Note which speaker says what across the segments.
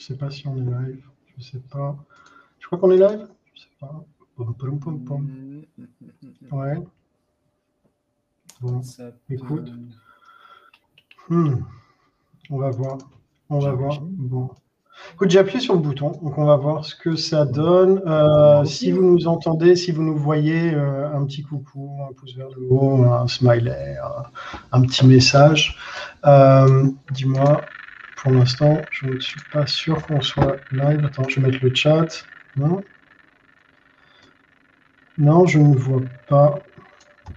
Speaker 1: Je sais pas si on est live. Je sais pas. Je crois qu'on est live? Je sais pas. Ouais. Bon, écoute. Hmm. On va voir. On va voir. Bon. Écoute, j'ai appuyé sur le bouton, donc on va voir ce que ça donne. Euh, si vous nous entendez, si vous nous voyez, euh, un petit coucou, un pouce vers le haut, un smiley, un, petit message. Euh, dis-moi, pour l'instant, je ne suis pas sûr qu'on soit live. Attends, je vais mettre le chat. Non, non je ne vois pas.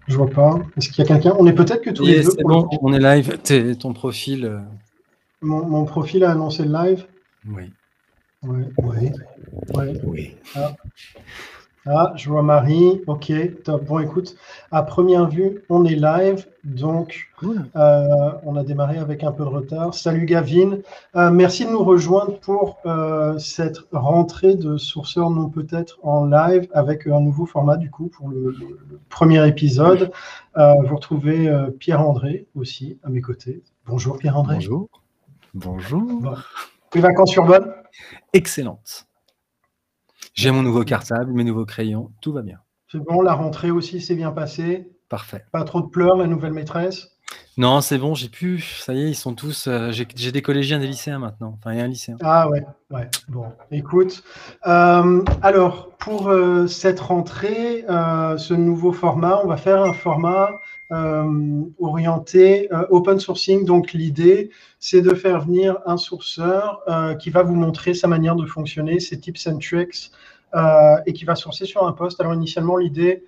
Speaker 1: Je vois pas. Est-ce qu'il y a quelqu'un? On est peut-être que tous les deux.
Speaker 2: bon, on est live. ton profil.
Speaker 1: mon, profil a annoncé le live?
Speaker 2: Oui.
Speaker 1: Oui, oui. oui. Ah. Ah. je vois Marie. Ok, top. Bon, écoute, à première vue, on est live. Donc, euh, on a démarré avec un peu de retard. Salut Gavin. Euh, merci de nous rejoindre pour euh, cette rentrée de sourceurs non peut-être en live avec un nouveau format, du coup, pour le, premier épisode. vous retrouvez Pierre-André aussi à mes côtés. Bonjour Pierre-André.
Speaker 2: Bonjour. Bonjour.
Speaker 1: Les vacances sur bonne
Speaker 2: Excellente. J'ai mon nouveau cartable, mes nouveaux crayons, tout va bien.
Speaker 1: C'est bon, la rentrée aussi s'est bien passée.
Speaker 2: Parfait.
Speaker 1: Pas trop de pleurs, la nouvelle maîtresse?
Speaker 2: Non, c'est bon, j'ai pu. Ça y est, ils sont tous. Euh, j'ai des collégiens, des lycéens maintenant. Enfin, il y a un lycéen.
Speaker 1: Ah ouais, ouais. Bon, écoute. Euh, alors, pour euh, cette rentrée, ce nouveau format, on va faire un format orienté euh, open sourcing. Donc l'idée, c'est de faire venir un sourceur euh, qui va vous montrer sa manière de fonctionner, ses tips and tricks, et qui va sourcer sur un poste. Alors initialement, l'idée,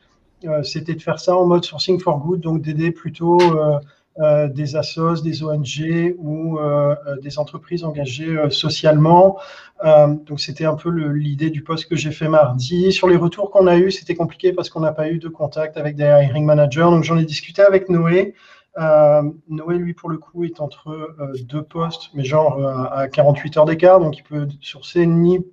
Speaker 1: c'était de faire ça en mode sourcing for good, donc d'aider plutôt euh, des assos, des ONG ou euh, euh, des entreprises engagées socialement. donc c'était un peu l'idée du poste que j'ai fait mardi. Sur les retours qu'on a eus, c'était compliqué parce qu'on n'a pas eu de contact avec des hiring managers. Donc j'en ai discuté avec Noé. Noé, lui, pour le coup, est entre deux postes, mais genre à 48 heures d'écart, donc il peut sourcer ni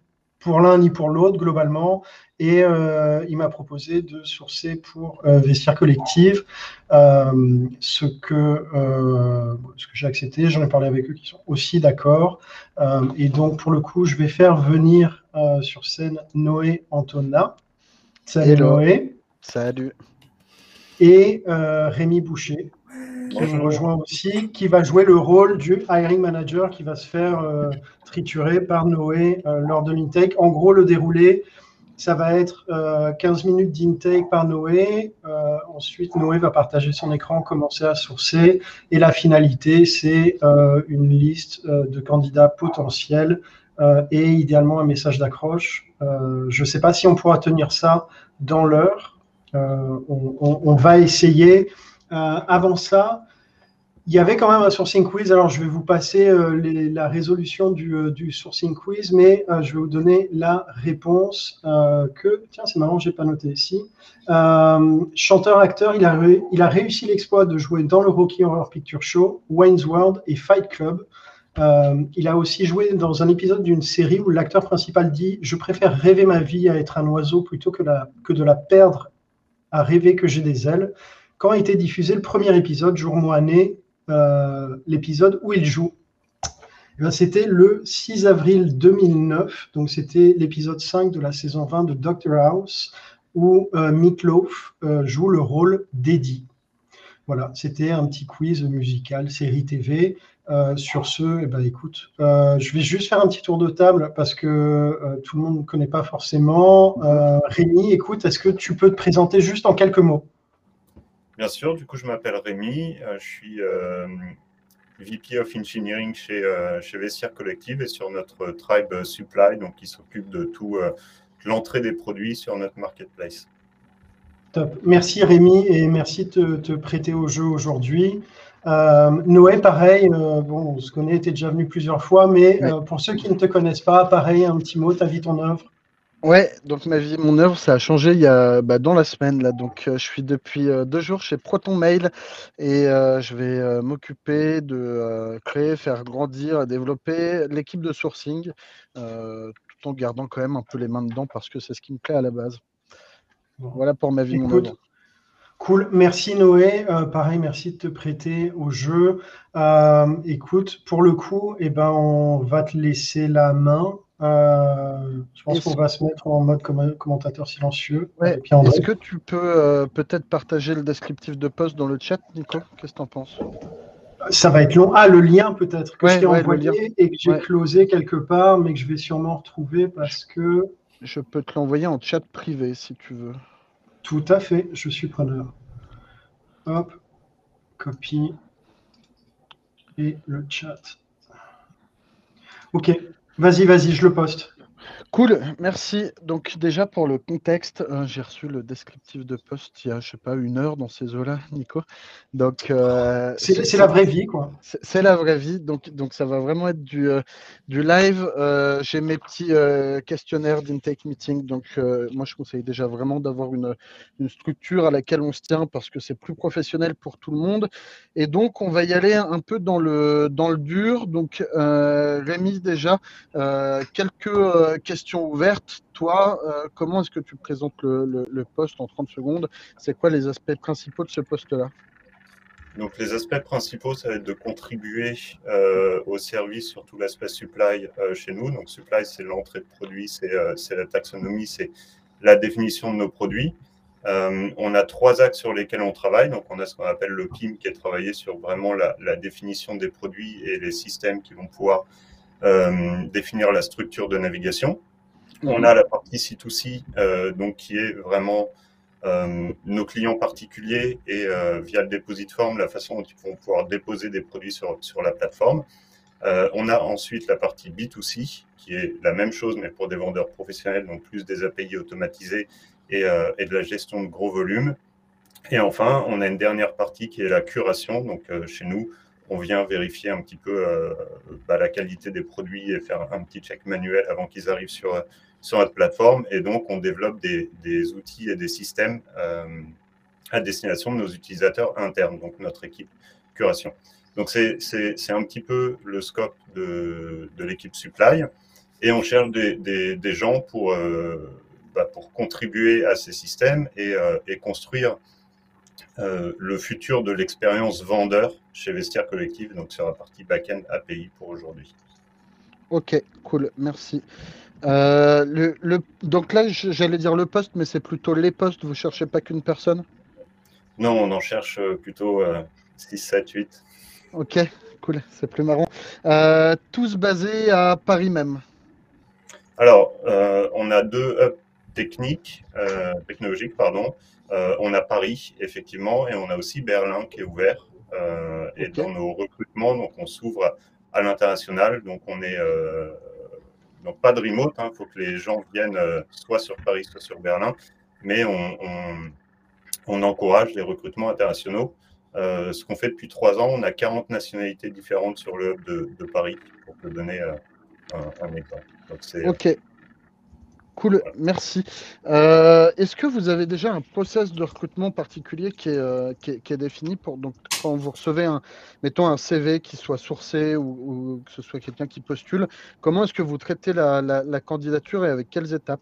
Speaker 1: pour l'un ni pour l'autre globalement. Et euh, il m'a proposé de sourcer pour euh, Vestiaire Collective, euh, ce que, ce que j'ai accepté. J'en ai parlé avec eux qui sont aussi d'accord. et donc, pour le coup, je vais faire venir sur scène Noé Antona.
Speaker 3: Salut Noé. Salut.
Speaker 1: Et Rémi Boucher, qui nous rejoint aussi, qui va jouer le rôle du hiring manager qui va se faire triturer par Noé lors de l'intake. En gros, le déroulé, ça va être 15 euh, minutes d'intake par Noé. Euh, ensuite, Noé va partager son écran, commencer à sourcer. Et la finalité, c'est euh, une liste de candidats potentiels et idéalement un message d'accroche. je ne sais pas si on pourra tenir ça dans l'heure. On, on, va essayer. Avant ça, il y avait quand même un sourcing quiz. Alors, je vais vous passer euh, la résolution du, euh, sourcing quiz, mais euh, je vais vous donner la réponse que, tiens, c'est marrant, je n'ai pas noté ici. Chanteur-acteur, il a, réussi l'exploit de jouer dans le Rocky Horror Picture Show, Wayne's World et Fight Club. il a aussi joué dans un épisode d'une série où l'acteur principal dit Je préfère rêver ma vie à être un oiseau plutôt que de la perdre à rêver que j'ai des ailes. Quand a été diffusé le premier épisode, jour, mois, année, euh, l'épisode où il joue. Eh c'était le 6 avril 2009, donc c'était l'épisode 5 de la saison 20 de Doctor House, où euh, euh, joue le rôle d'Eddie. Voilà, c'était un petit quiz musical, série TV. Euh, sur ce, eh ben, écoute, je vais juste faire un petit tour de table parce que tout le monde ne connaît pas forcément. Rémi, écoute, est-ce que tu peux te présenter juste en quelques mots?
Speaker 4: Bien sûr, du coup, je m'appelle Rémi, euh, je suis euh, VP of Engineering chez, euh, chez Vestiaire Collective et sur notre Tribe Supply, donc qui s'occupe de tout l'entrée des produits sur notre marketplace.
Speaker 1: Top. Merci Rémi et merci de te, prêter au jeu aujourd'hui. Noé, pareil, bon, on se connaît, tu es déjà venu plusieurs fois, mais pour ceux qui ne te connaissent pas, pareil, un petit mot, ta vie, ton œuvre?
Speaker 3: Ouais, donc ma vie, mon œuvre, ça a changé il y a bah, dans la semaine là. Donc euh, je suis depuis euh, deux jours chez Proton Mail et euh, je vais m'occuper de créer, faire grandir, développer l'équipe de sourcing, tout en gardant quand même un peu les mains dedans parce que c'est ce qui me plaît à la base. Voilà pour ma vie, mon œuvre.
Speaker 1: Cool, merci Noé. Pareil, merci de te prêter au jeu. Écoute, pour le coup, eh ben, on va te laisser la main. Euh, je pense qu'on va se mettre en mode commentateur silencieux.
Speaker 3: Est-ce que tu peux peut-être partager le descriptif de poste dans le chat, Nico? Qu'est-ce que tu en penses?
Speaker 1: Ça va être long. Ah, le lien peut-être que je t'ai envoyé et que j'ai closé quelque part, mais que je vais sûrement retrouver parce que.
Speaker 3: Je peux te l'envoyer en chat privé si tu veux.
Speaker 1: Tout à fait, je suis preneur. Hop, copie et le chat. Ok, vas-y, vas-y, je le poste.
Speaker 3: Cool, merci. Donc déjà pour le contexte, euh, j'ai reçu le descriptif de poste il y a, je sais pas, une heure dans ces eaux-là, Nico.
Speaker 1: Donc euh, c'est la vraie vie, quoi.
Speaker 3: C'est la vraie vie, donc, donc ça va vraiment être du, euh, du live. j'ai mes petits questionnaires d'intake meeting, donc moi je conseille déjà vraiment d'avoir une, une, structure à laquelle on se tient parce que c'est plus professionnel pour tout le monde. Et donc on va y aller un peu dans le, dans le dur. Donc Rémi déjà, quelques questions ouverte. Toi, euh, comment est-ce que tu présentes le, poste en 30 secondes? C'est quoi les aspects principaux de ce poste-là?
Speaker 4: Donc les aspects principaux, ça va être de contribuer euh, au service sur tout l'aspect supply euh, chez nous. Donc supply, c'est l'entrée de produits, c'est la taxonomie, c'est la définition de nos produits. on a trois axes sur lesquels on travaille. Donc on a ce qu'on appelle le PIM qui est travaillé sur vraiment la, définition des produits et les systèmes qui vont pouvoir définir la structure de navigation. On a la partie C2C, euh, donc qui est vraiment euh, nos clients particuliers et euh, via le deposit form, la façon dont ils vont pouvoir déposer des produits sur, sur la plateforme. on a ensuite la partie B2C, qui est la même chose, mais pour des vendeurs professionnels, donc plus des API automatisés et, et de la gestion de gros volumes. Et enfin, on a une dernière partie qui est la curation. Donc, chez nous, on vient vérifier un petit peu bah, la qualité des produits et faire un petit check manuel avant qu'ils arrivent sur, sur notre plateforme. Et donc, on développe des, outils et des systèmes euh, à destination de nos utilisateurs internes, donc notre équipe curation. Donc, c'est un petit peu le scope de, l'équipe supply. Et on cherche des, gens pour, euh, bah, pour contribuer à ces systèmes et, euh, construire le futur de l'expérience vendeur chez Vestiaire Collective, donc sur la partie back-end API pour aujourd'hui.
Speaker 3: Ok, cool, merci. Euh, le, donc là, j'allais dire le poste, mais c'est plutôt les postes. Vous cherchez pas qu'une personne?
Speaker 4: Non, on en cherche euh, plutôt 6, 7, 8.
Speaker 3: Ok, cool, c'est plus marrant. Euh, tous basés à Paris même
Speaker 4: Alors, on a deux hubs techniques, technologiques, pardon. on a Paris, effectivement, et on a aussi Berlin qui est ouvert. Et dans nos recrutements, donc on s'ouvre à, à l'international. Donc on est donc pas de remote, il hein. faut que les gens viennent euh, soit sur Paris, soit sur Berlin, mais on, encourage les recrutements internationaux. Euh, ce qu'on fait depuis trois ans, on a 40 nationalités différentes sur le hub de, Paris, pour te donner euh, un, exemple.
Speaker 3: ok, Cool, merci. Euh, est-ce que vous avez déjà un process de recrutement particulier qui est, euh, défini pour donc quand vous recevez un, mettons un CV qui soit sourcé ou, que ce soit quelqu'un qui postule, comment est-ce que vous traitez la, candidature et avec quelles étapes?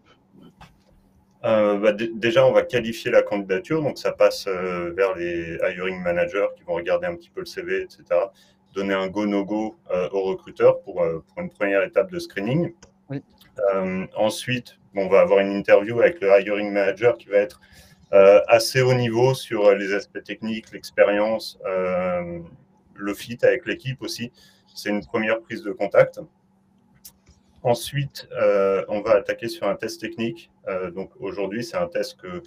Speaker 4: Euh, bah, Déjà, on va qualifier la candidature, donc ça passe vers les hiring managers qui vont regarder un petit peu le CV, etc. Donner un go-no-go au recruteur pour, une première étape de screening. Oui. ensuite, on va avoir une interview avec le hiring manager qui va être euh, assez haut niveau sur les aspects techniques, l'expérience, euh, le fit avec l'équipe aussi. C'est une première prise de contact. Ensuite, euh, on va attaquer sur un test technique. donc aujourd'hui, c'est un test que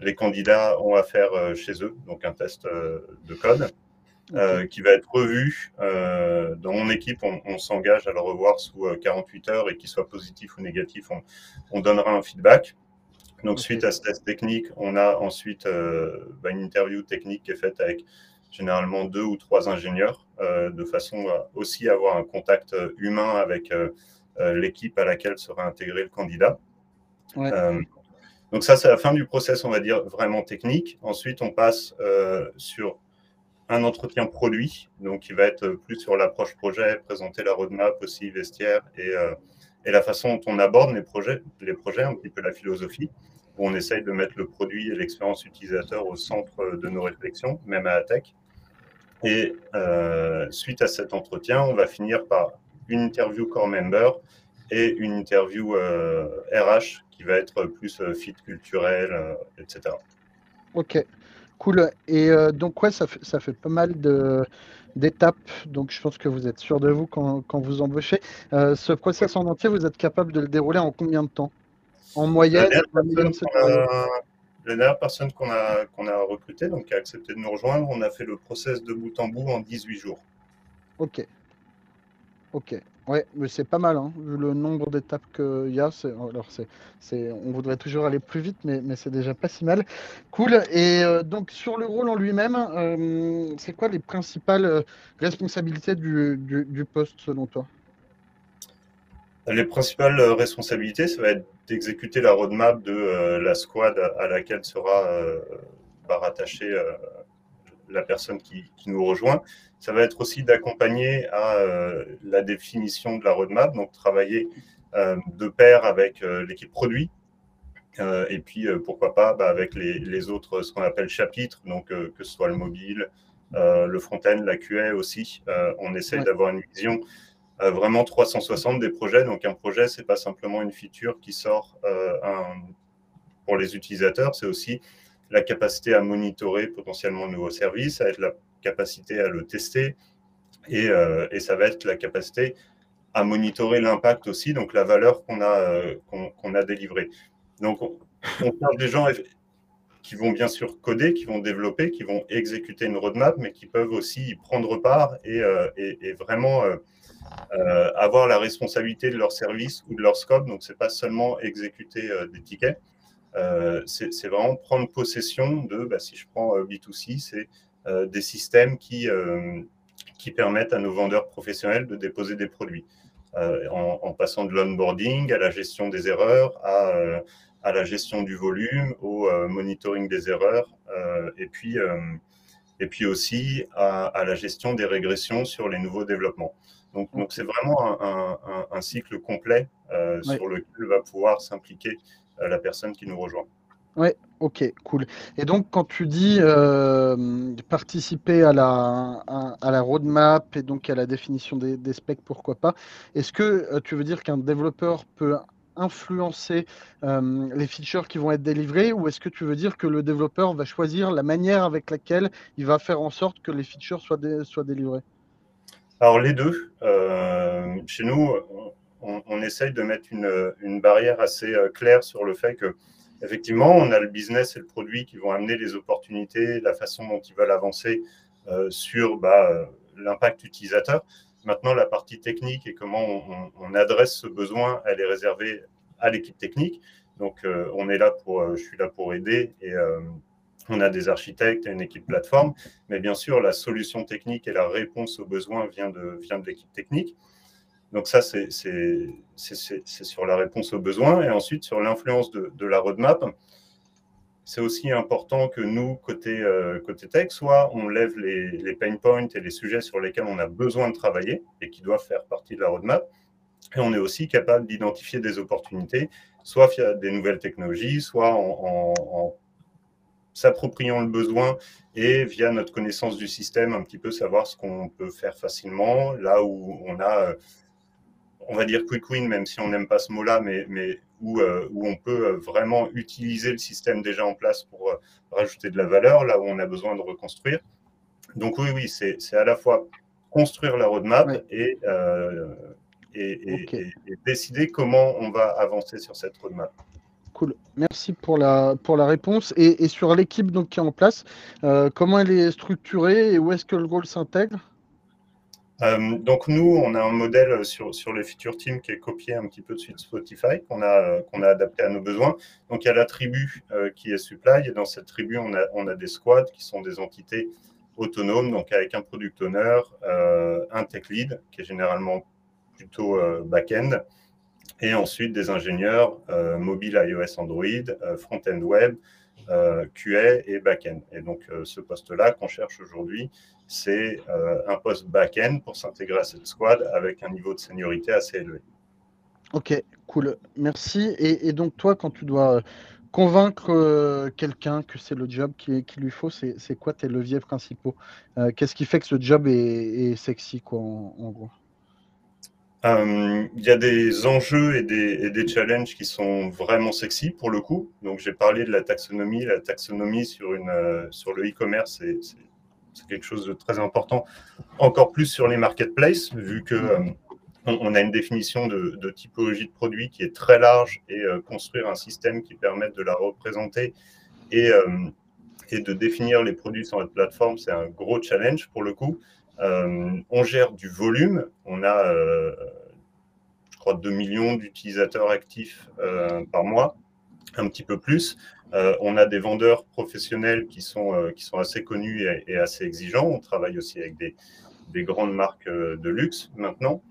Speaker 4: les candidats ont à faire chez eux, donc un test de code. Qui va être revu. dans mon équipe, on, s'engage à le revoir sous 48 heures et qu'il soit positif ou négatif, on, donnera un feedback. Donc, suite à ce test technique, on a ensuite bah, une interview technique qui est faite avec généralement deux ou trois ingénieurs, de façon à aussi avoir un contact humain avec l'équipe à laquelle sera intégré le candidat. donc ça, c'est la fin du process, on va dire, vraiment technique. Ensuite, on passe sur un entretien produit, donc il va être plus sur l'approche projet, présenter la roadmap aussi, vestiaire et, euh, et, la façon dont on aborde les projets, les projets, un petit peu la philosophie. où on essaye de mettre le produit et l'expérience utilisateur au centre de nos réflexions, même à la tech. Et suite à cet entretien, on va finir par une interview core member et une interview RH qui va être plus fit culturel, etc.
Speaker 3: Ok, cool. Et donc, ouais, ça fait, ça fait pas mal de, d'étapes. Donc, je pense que vous êtes sûr de vous quand, quand vous embauchez. Euh, ce process en entier, vous êtes capable de le dérouler en combien de temps? En moyenne
Speaker 4: La dernière personne qu'on a, qu'on a recrutée, donc qui a accepté de nous rejoindre, on a fait le process de bout en bout en 18 jours.
Speaker 3: Ok. Ok. Ouais, mais c'est pas mal, hein, vu le nombre d'étapes qu'il y a. Alors, c'est, on voudrait toujours aller plus vite, mais, mais c'est déjà pas si mal. Cool. Et euh, donc, sur le rôle en lui-même, euh, c'est quoi les principales euh, responsabilités du, du, poste selon toi?
Speaker 4: Les principales responsabilités, ça va être d'exécuter la roadmap de la squad à laquelle sera rattachée la personne qui, qui nous rejoint ça va être aussi d'accompagner à euh, la définition de la roadmap, donc travailler euh, de pair avec euh, l'équipe produit, et puis pourquoi pas bah, avec les, autres, ce qu'on appelle chapitres, donc que ce soit le mobile, le front-end, la QA aussi. on essaye d'avoir une vision vraiment 360 des projets. Donc un projet, c'est pas simplement une feature qui sort pour les utilisateurs, c'est aussi la capacité à monitorer potentiellement de nouveaux services, à être la capacité à le tester et, euh, et, ça va être la capacité à monitorer l'impact aussi, donc la valeur qu'on a, euh, a délivrée. Donc, on, parle des gens qui vont bien sûr coder, qui vont développer, qui vont exécuter une roadmap, mais qui peuvent aussi y prendre part et, euh, et, vraiment avoir la responsabilité de leur service ou de leur scope. Donc, ce n'est pas seulement exécuter des tickets, c'est vraiment prendre possession de, bah, si je prends B2C, c'est euh, des systèmes qui, euh, qui permettent à nos vendeurs professionnels de déposer des produits. Euh, en, passant de l'onboarding à la gestion des erreurs, à, à, la gestion du volume, au monitoring des erreurs, et, puis, et puis aussi à, la gestion des régressions sur les nouveaux développements. Donc, donc c'est vraiment un, un, cycle complet sur lequel va pouvoir s'impliquer la personne qui nous rejoint.
Speaker 3: Oui, ok, cool. Et donc, quand tu dis euh, participer à la, à, la roadmap et donc à la définition des, specs, pourquoi pas, est-ce que euh, tu veux dire qu'un développeur peut influencer euh, les features qui vont être délivrées ou est-ce que tu veux dire que le développeur va choisir la manière avec laquelle il va faire en sorte que les features soient, soient délivrées?
Speaker 4: Alors, les deux. chez nous, on, essaye de mettre une, barrière assez claire sur le fait que effectivement, on a le business et le produit qui vont amener les opportunités, la façon dont ils veulent avancer euh, sur bah, euh, l'impact utilisateur. Maintenant, la partie technique et comment on, adresse ce besoin, elle est réservée à l'équipe technique. Donc, euh, on est là pour, je suis là pour aider et on a des architectes et une équipe plateforme. Mais bien sûr, la solution technique et la réponse aux besoins vient de l'équipe technique. Donc ça, c'est sur la réponse aux besoins. Et ensuite, sur l'influence de, la roadmap, c'est aussi important que nous, côté, euh, côté tech, soit on lève les, les, pain points et les sujets sur lesquels on a besoin de travailler et qui doivent faire partie de la roadmap. Et on est aussi capable d'identifier des opportunités, soit via des nouvelles technologies, soit en, en s'appropriant le besoin et via notre connaissance du système, un petit peu savoir ce qu'on peut faire facilement, là où on a euh, on va dire quick win, même si on n'aime pas ce mot-là, mais, mais où, euh, où, on peut euh, vraiment utiliser le système déjà en place pour euh, rajouter de la valeur, là où on a besoin de reconstruire. Donc oui, oui, c'est à la fois construire la roadmap et, et, décider comment on va avancer sur cette roadmap.
Speaker 3: Cool. Merci pour la, pour la réponse. Et, sur l'équipe qui est en place, comment elle est structurée et où est-ce que le rôle s'intègre?
Speaker 4: Euh, donc nous, on a un modèle sur, sur les feature team qui est copié un petit peu de suite Spotify, qu'on a, qu'on a adapté à nos besoins. Donc il y a la tribu euh, qui est supply, et dans cette tribu, on a, on a des squads qui sont des entités autonomes, donc avec un product owner, euh, un tech lead, qui est généralement plutôt back-end, et ensuite des ingénieurs mobile, iOS, Android, front-end web, QA et back-end. Et donc ce poste-là qu'on cherche aujourd'hui, c'est euh, un poste back-end pour s'intégrer à cette squad avec un niveau de seniorité assez élevé.
Speaker 3: Ok, cool, merci. Et, donc toi, quand tu dois convaincre quelqu'un que c'est le job qu'il lui faut, c'est quoi tes leviers principaux? Qu'est-ce qui fait que ce job est, sexy, quoi, en, gros?
Speaker 4: Il y a des enjeux et des, challenges qui sont vraiment sexy pour le coup. Donc, j'ai parlé de la taxonomie. La taxonomie sur, sur le e-commerce, c'est quelque chose de très important. Encore plus sur les marketplaces, vu que on, a une définition de, typologie de produit qui est très large et euh, construire un système qui permette de la représenter et, euh, et de définir les produits sur notre plateforme, c'est un gros challenge pour le coup. Euh, on gère du volume, on a, je crois, 2 millions d'utilisateurs actifs par mois, un petit peu plus. on a des vendeurs professionnels qui sont, qui sont assez connus et, assez exigeants. On travaille aussi avec des, des grandes marques de luxe maintenant.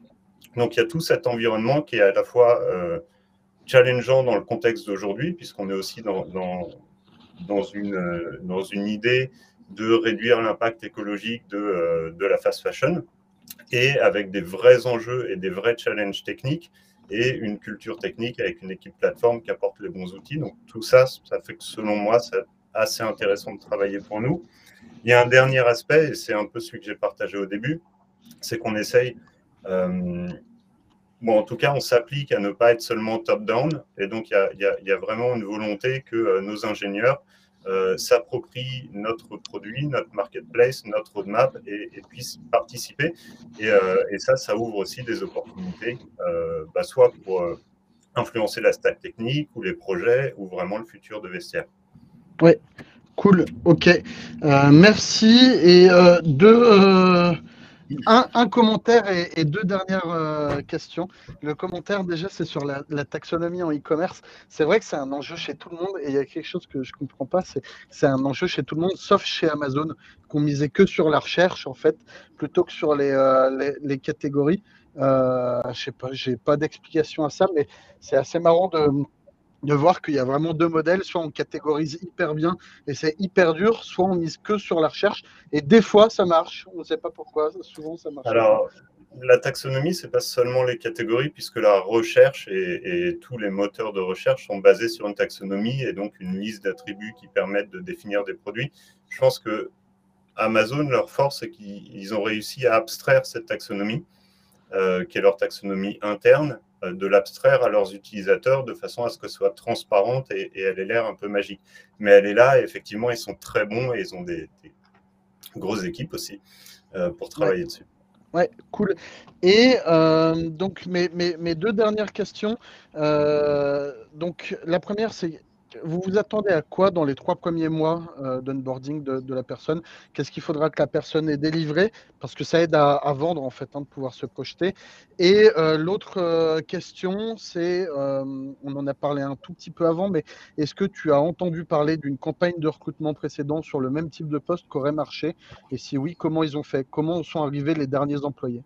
Speaker 4: Donc il y a tout cet environnement qui est à la fois euh, challengeant dans le contexte d'aujourd'hui, puisqu'on est aussi dans, dans, une, euh, dans une idée de réduire l'impact écologique de, euh, de, la fast fashion, et avec des vrais enjeux et des vrais challenges techniques, et une culture technique avec une équipe plateforme qui apporte les bons outils. Donc tout ça, ça fait que selon moi, c'est assez intéressant de travailler pour nous. Il y a un dernier aspect, et c'est un peu celui que j'ai partagé au début, c'est qu'on essaye euh, bon, en tout cas, on s'applique à ne pas être seulement top-down. Et donc, il y, a, vraiment une volonté que euh, nos ingénieurs euh, s'approprient notre produit, notre marketplace, notre roadmap et, puissent participer. Et, ça, ça ouvre aussi des opportunités, bah, soit pour influencer la stack technique ou les projets ou vraiment le futur de vestiaire.
Speaker 3: Oui, cool, ok. merci. Et deux un, commentaire et, deux dernières euh, questions. Le commentaire, déjà, c'est sur la, taxonomie en e-commerce. C'est vrai que c'est un enjeu chez tout le monde et il y a quelque chose que je ne comprends pas, c'est un enjeu chez tout le monde, sauf chez Amazon, qu'on misait que sur la recherche, en fait, plutôt que sur les, euh, les, catégories. Euh, je sais pas, j'ai pas d'explication à ça, mais c'est assez marrant de, de voir qu'il y a vraiment deux modèles, soit on catégorise hyper bien et c'est hyper dur, soit on mise que sur la recherche. Et des fois ça marche, on ne sait pas pourquoi, souvent ça marche.
Speaker 4: Alors, la taxonomie, c'est pas seulement les catégories puisque la recherche et, tous les moteurs de recherche sont basés sur une taxonomie et donc une liste d'attributs qui permettent de définir des produits. Je pense que Amazon, leur force, c'est qu'ils ont réussi à abstraire cette taxonomie, euh, qui est leur taxonomie interne, de l'abstraire à leurs utilisateurs de façon à ce que ce soit transparente et, elle ait l'air un peu magique. Mais elle est là, et effectivement, ils sont très bons et ils ont des, grosses équipes aussi euh, pour travailler dessus.
Speaker 3: Ouais, cool. Et euh, donc, mes, mes, deux dernières questions. donc, la première, c'est vous vous attendez à quoi dans les trois premiers mois euh, d'onboarding de, la personne? Qu'est-ce qu'il faudra que la personne ait délivré? Parce que ça aide à, vendre, en fait, hein, de pouvoir se projeter. Et euh, l'autre euh, question, c'est, on en a parlé un tout petit peu avant, mais est-ce que tu as entendu parler d'une campagne de recrutement précédente sur le même type de poste qui aurait marché? Et si oui, comment ils ont fait? Comment sont arrivés les derniers employés?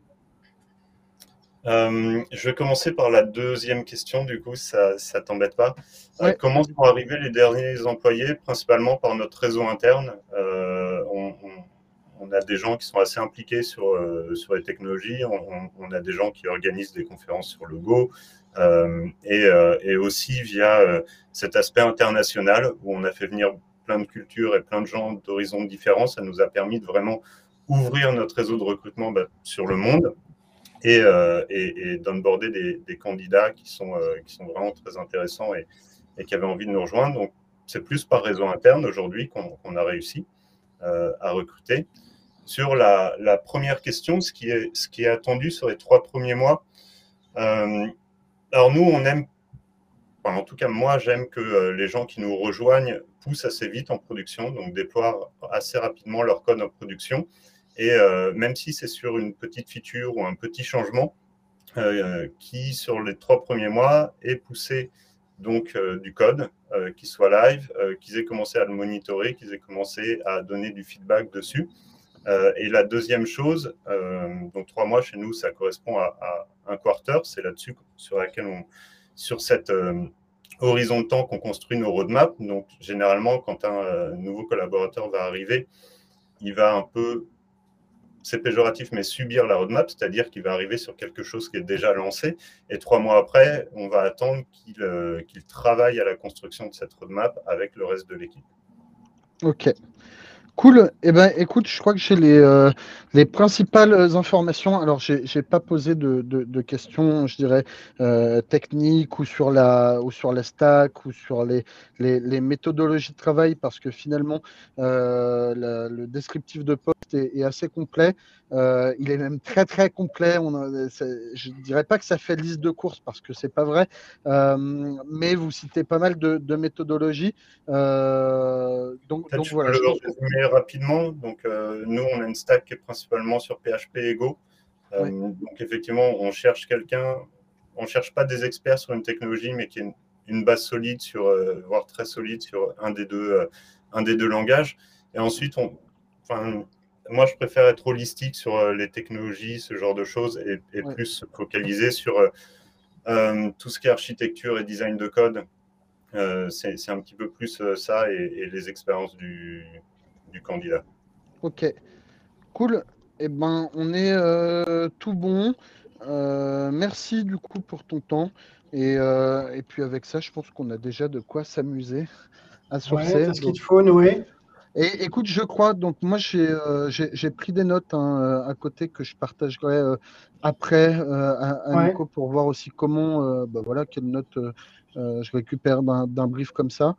Speaker 4: Euh, je vais commencer par la deuxième question, du coup, ça ne t'embête pas. Euh, comment sont arrivés les derniers employés? Principalement par notre réseau interne. Euh, on, a des gens qui sont assez impliqués sur, sur les technologies, on, a des gens qui organisent des conférences sur le Go, et, et, aussi via cet aspect international où on a fait venir plein de cultures et plein de gens d'horizons différents, ça nous a permis de vraiment ouvrir notre réseau de recrutement bah, sur le monde et, euh, d'onboarder des, candidats qui sont, euh, qui sont vraiment très intéressants et, qui avaient envie de nous rejoindre. Donc, c'est plus par réseau interne aujourd'hui qu'on a réussi euh, à recruter. Sur la, première question, ce qui, est, attendu sur les trois premiers mois, alors nous, on aime, en tout cas moi, j'aime que les gens qui nous rejoignent poussent assez vite en production, donc déploient assez rapidement leur code en production. Et euh, même si c'est sur une petite feature ou un petit changement, euh, qui sur les trois premiers mois est poussé donc euh, du code qui soit live, qu'ils aient commencé à le monitorer, qu'ils aient commencé à donner du feedback dessus. et la deuxième chose, donc trois mois chez nous, ça correspond à, un quarter. C'est là-dessus sur laquelle sur cette horizon de temps qu'on construit nos roadmaps. Donc généralement, quand un nouveau collaborateur va arriver, il va un peu c'est péjoratif, mais subir la roadmap, c'est-à-dire qu'il va arriver sur quelque chose qui est déjà lancé, et trois mois après, on va attendre qu'il euh, travaille à la construction de cette roadmap avec le reste de l'équipe.
Speaker 3: Ok. Cool. Eh ben, écoute, je crois que j'ai les, euh, les principales informations. Alors, j'ai n'ai pas posé de, questions, je dirais, euh, techniques ou sur, la, ou stack ou sur les, méthodologies de travail parce que finalement, euh, le descriptif de poste est assez complet. Euh, il est même très très complet. On je ne dirais pas que ça fait liste de courses parce que c'est pas vrai, euh, mais vous citez pas mal de, de méthodologies. Euh,
Speaker 4: donc, donc voilà. Je le résumer rapidement. Donc nous, on a une stack qui est principalement sur PHP et Go. Donc effectivement, on cherche quelqu'un. On cherche pas des experts sur une technologie, mais qui est une, base solide sur, voire très solide sur un des deux, un des deux langages. Et ensuite, on, enfin, moi, je préfère être holistique sur euh, les technologies, ce genre de choses, et, plus se focaliser sur euh, euh, tout ce qui est architecture et design de code. c'est un petit peu plus ça et, les expériences du, candidat.
Speaker 3: Ok, cool. Eh ben, on est tout bon. merci du coup pour ton temps. Et, puis avec ça, je pense qu'on a déjà de quoi s'amuser
Speaker 1: à sourcer. Ouais, ce qu'il faut, Noé
Speaker 3: et écoute, je crois, donc moi j'ai euh, pris des notes hein, euh, à côté que je partagerai euh, après à, Nico pour voir aussi comment, bah, voilà, quelles notes je récupère d'un brief comme ça.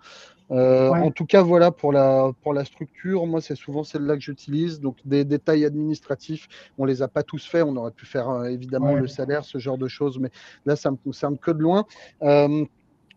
Speaker 3: En tout cas, voilà pour la, pour la structure. Moi, c'est souvent celle-là que j'utilise. Donc, des détails administratifs, on les a pas tous faits. On aurait pu faire évidemment le salaire, ce genre de choses, mais là, ça me concerne que de loin.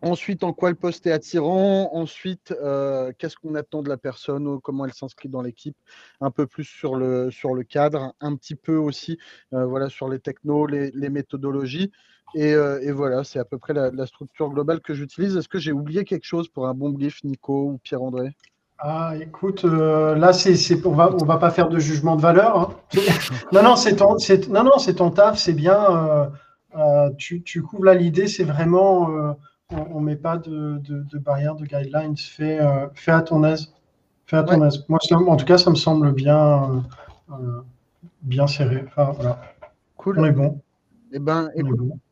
Speaker 3: Ensuite, en quoi le poste est attirant? Ensuite, euh, qu'est-ce qu'on attend de la personne, comment elle s'inscrit dans l'équipe? Un peu plus sur le, sur le cadre, un petit peu aussi euh, voilà, sur les technos, les, méthodologies. Euh, et, voilà, c'est à peu près la, structure globale que j'utilise. Est-ce que j'ai oublié quelque chose pour un bon brief, Nico ou Pierre-André?
Speaker 1: Ah, écoute, là, c'est, on va, on va pas faire de jugement de valeur. Hein. non, non, c'est ton, non, non, c'est ton taf, c'est bien. tu, tu couvres là l'idée, c'est vraiment on ne met pas de, de, barrière, de guidelines. Fais, euh, à ton aise. Fais à ton aise. Moi, en tout cas, ça me semble bien, euh, euh, bien serré. Enfin, voilà.
Speaker 3: Cool.
Speaker 1: On est bon.
Speaker 3: Eh ben,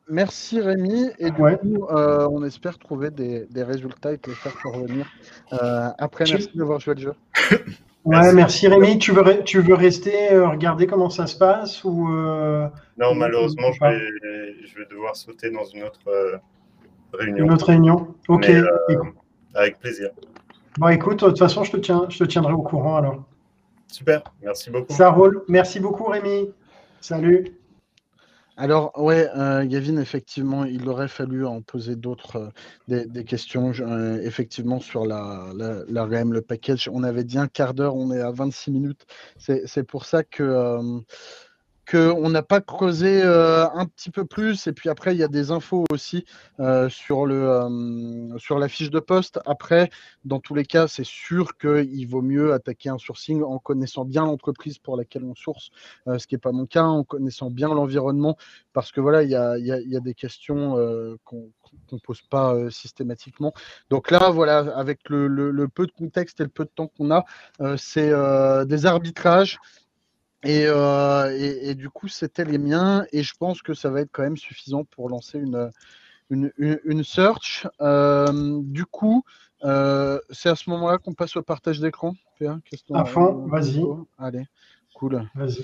Speaker 3: merci Rémi. Et du coup, on espère trouver des, résultats et te les faire revenir. après, merci d'avoir joué le jeu.
Speaker 1: Ouais, merci, Rémi. Tu veux, tu veux rester, regarder comment ça se passe ou
Speaker 4: Non, malheureusement, je vais, je vais, devoir sauter dans une autre
Speaker 1: une autre réunion Ok. Euh,
Speaker 4: avec plaisir.
Speaker 1: Bon, écoute, de toute façon, je te, tiens, je te tiendrai au courant alors.
Speaker 4: Super, merci beaucoup.
Speaker 1: Ça roule. Merci beaucoup, Rémi. Salut.
Speaker 3: Alors, ouais, euh, Gavin, effectivement, il aurait fallu en poser d'autres, euh, des, questions, effectivement, sur la, la, la, RAM, le package. On avait dit un quart d'heure, on est à 26 minutes. C'est pour ça que qu'on n'a pas creusé euh, un petit peu plus. Et puis après, il y a des infos aussi euh, sur, le, euh, sur la fiche de poste. Après, dans tous les cas, c'est sûr qu'il vaut mieux attaquer un sourcing en connaissant bien l'entreprise pour laquelle on source, ce qui n'est pas mon cas, en connaissant bien l'environnement, parce que voilà, il y a, y, a, des questions qu'on ne pose pas systématiquement. Donc là, voilà, avec le, le, peu de contexte et le peu de temps qu'on a, c'est des arbitrages. Euh, et, et, du coup, c'était les miens. Et je pense que ça va être quand même suffisant pour lancer une, une, une, search. Euh, du coup, euh, c'est à ce moment-là qu'on passe au partage d'écran.
Speaker 1: À fond, vas-y.
Speaker 3: Allez, cool.
Speaker 1: Vas-y.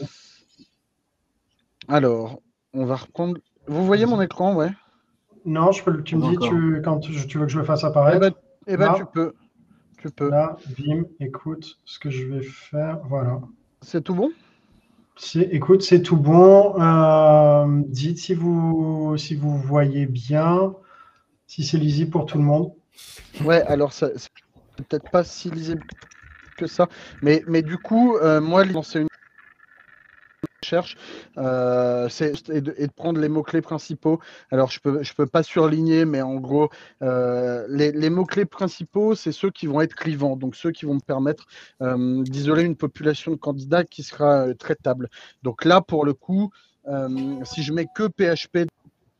Speaker 3: Alors, on va reprendre. Vous voyez mon écran, ouais?
Speaker 1: Non, je peux, tu me dis tu, quand tu, veux que je le fasse apparaître? Eh
Speaker 3: ben, eh ben tu peux. Tu peux.
Speaker 1: Là, bim, écoute ce que je vais faire. Voilà.
Speaker 3: C'est tout bon?
Speaker 1: Écoute, c'est tout bon. Euh, dites si vous, si vous voyez bien, si c'est lisible pour tout le monde.
Speaker 3: Ouais, alors c'est peut-être pas si lisible que ça, mais, mais du coup, euh, moi, lancer une recherche, euh, et de, prendre les mots-clés principaux. Alors, je peux, je peux pas surligner, mais en gros, euh, les, mots-clés principaux, c'est ceux qui vont être clivants, donc ceux qui vont me permettre euh, d'isoler une population de candidats qui sera traitable. Donc là, pour le coup, si je mets que PHP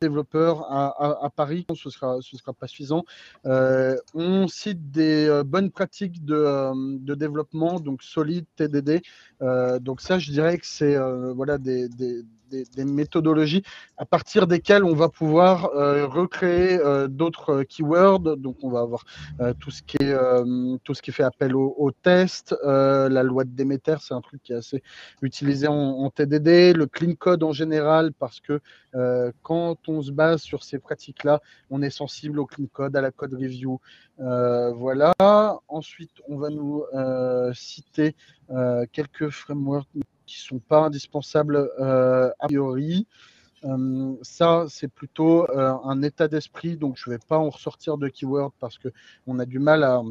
Speaker 3: développeurs à, Paris, ce sera, ce sera pas suffisant. Euh, on cite des euh, bonnes pratiques de, euh, de, développement, donc solide, TDD. donc ça, je dirais que c'est voilà des des, méthodologies à partir desquelles on va pouvoir euh, recréer euh, d'autres keywords. Donc, on va avoir euh, tout, ce qui est, tout ce qui fait appel au, test. la loi de Demeter, c'est un truc qui est assez utilisé en, TDD. Le clean code en général, parce que quand on se base sur ces pratiques-là, on est sensible au clean code, à la code review. voilà. Ensuite, on va nous citer quelques frameworks qui sont pas indispensables euh, a priori. Euh, ça, c'est plutôt euh, un état d'esprit, donc je ne vais pas en ressortir de keyword parce qu'on a du mal à,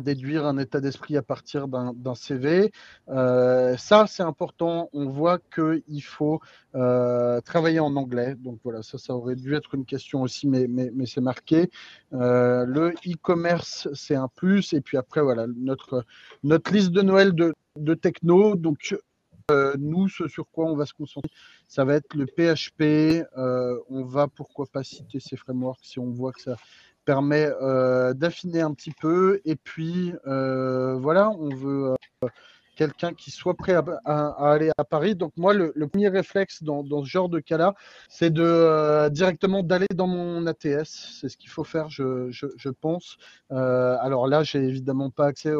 Speaker 3: déduire un état d'esprit à partir d'un CV. ça, c'est important. On voit qu'il faut travailler en anglais. Donc voilà, ça, ça aurait dû être une question aussi, mais, mais, mais c'est marqué. le e-commerce, c'est un plus. Et puis après, voilà, notre, notre liste de Noël de, de techno. Donc euh, nous, ce sur quoi on va se concentrer, ça va être le PHP. Euh, on va pourquoi pas citer ces frameworks si on voit que ça permet euh, d'affiner un petit peu. Et puis voilà, on veut quelqu'un qui soit prêt à, aller à Paris. Donc moi, le, premier réflexe dans, ce genre de cas-là, c'est de directement d'aller dans mon ATS. C'est ce qu'il faut faire, je, pense. alors là, j'ai évidemment pas accès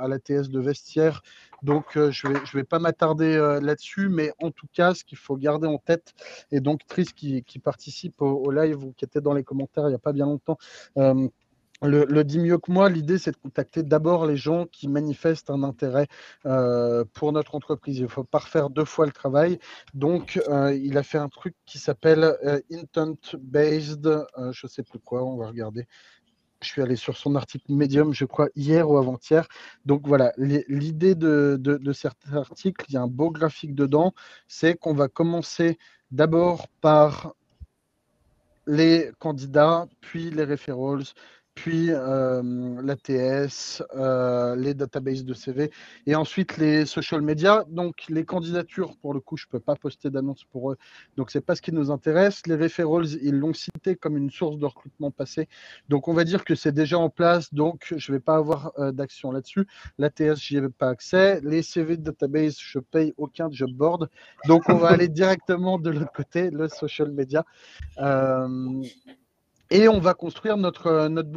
Speaker 3: à l'ATS de vestiaire donc, euh, je vais, vais pas m'attarder euh, là-dessus, mais en tout cas, ce qu'il faut garder en tête, et donc Tris qui, participe au, live ou qui était dans les commentaires il n'y a pas bien longtemps, euh, le, dit mieux que moi. L'idée, c'est de contacter d'abord les gens qui manifestent un intérêt pour notre entreprise. Il ne faut pas refaire deux fois le travail. Donc, il a fait un truc qui s'appelle Intent-Based, je ne sais plus quoi, on va regarder je suis allé sur son article Medium, je crois, hier ou avant-hier. Donc voilà, l'idée de, de, cet article, il y a un beau graphique dedans, c'est qu'on va commencer d'abord par les candidats, puis les referrals, puis euh, l'ATS, euh, les databases de CV, et ensuite les social media. Donc les candidatures, pour le coup, je ne peux pas poster d'annonce pour eux, donc ce n'est pas ce qui nous intéresse. Les referrals, ils l'ont cité comme une source de recrutement passé, donc on va dire que c'est déjà en place, donc je ne vais pas avoir euh, d'action là-dessus. L'ATS, j'y ai pas accès. Les CV de database, je paye aucun job board, donc on va aller directement de l'autre côté, le social media. Et on va construire notre, euh, notre.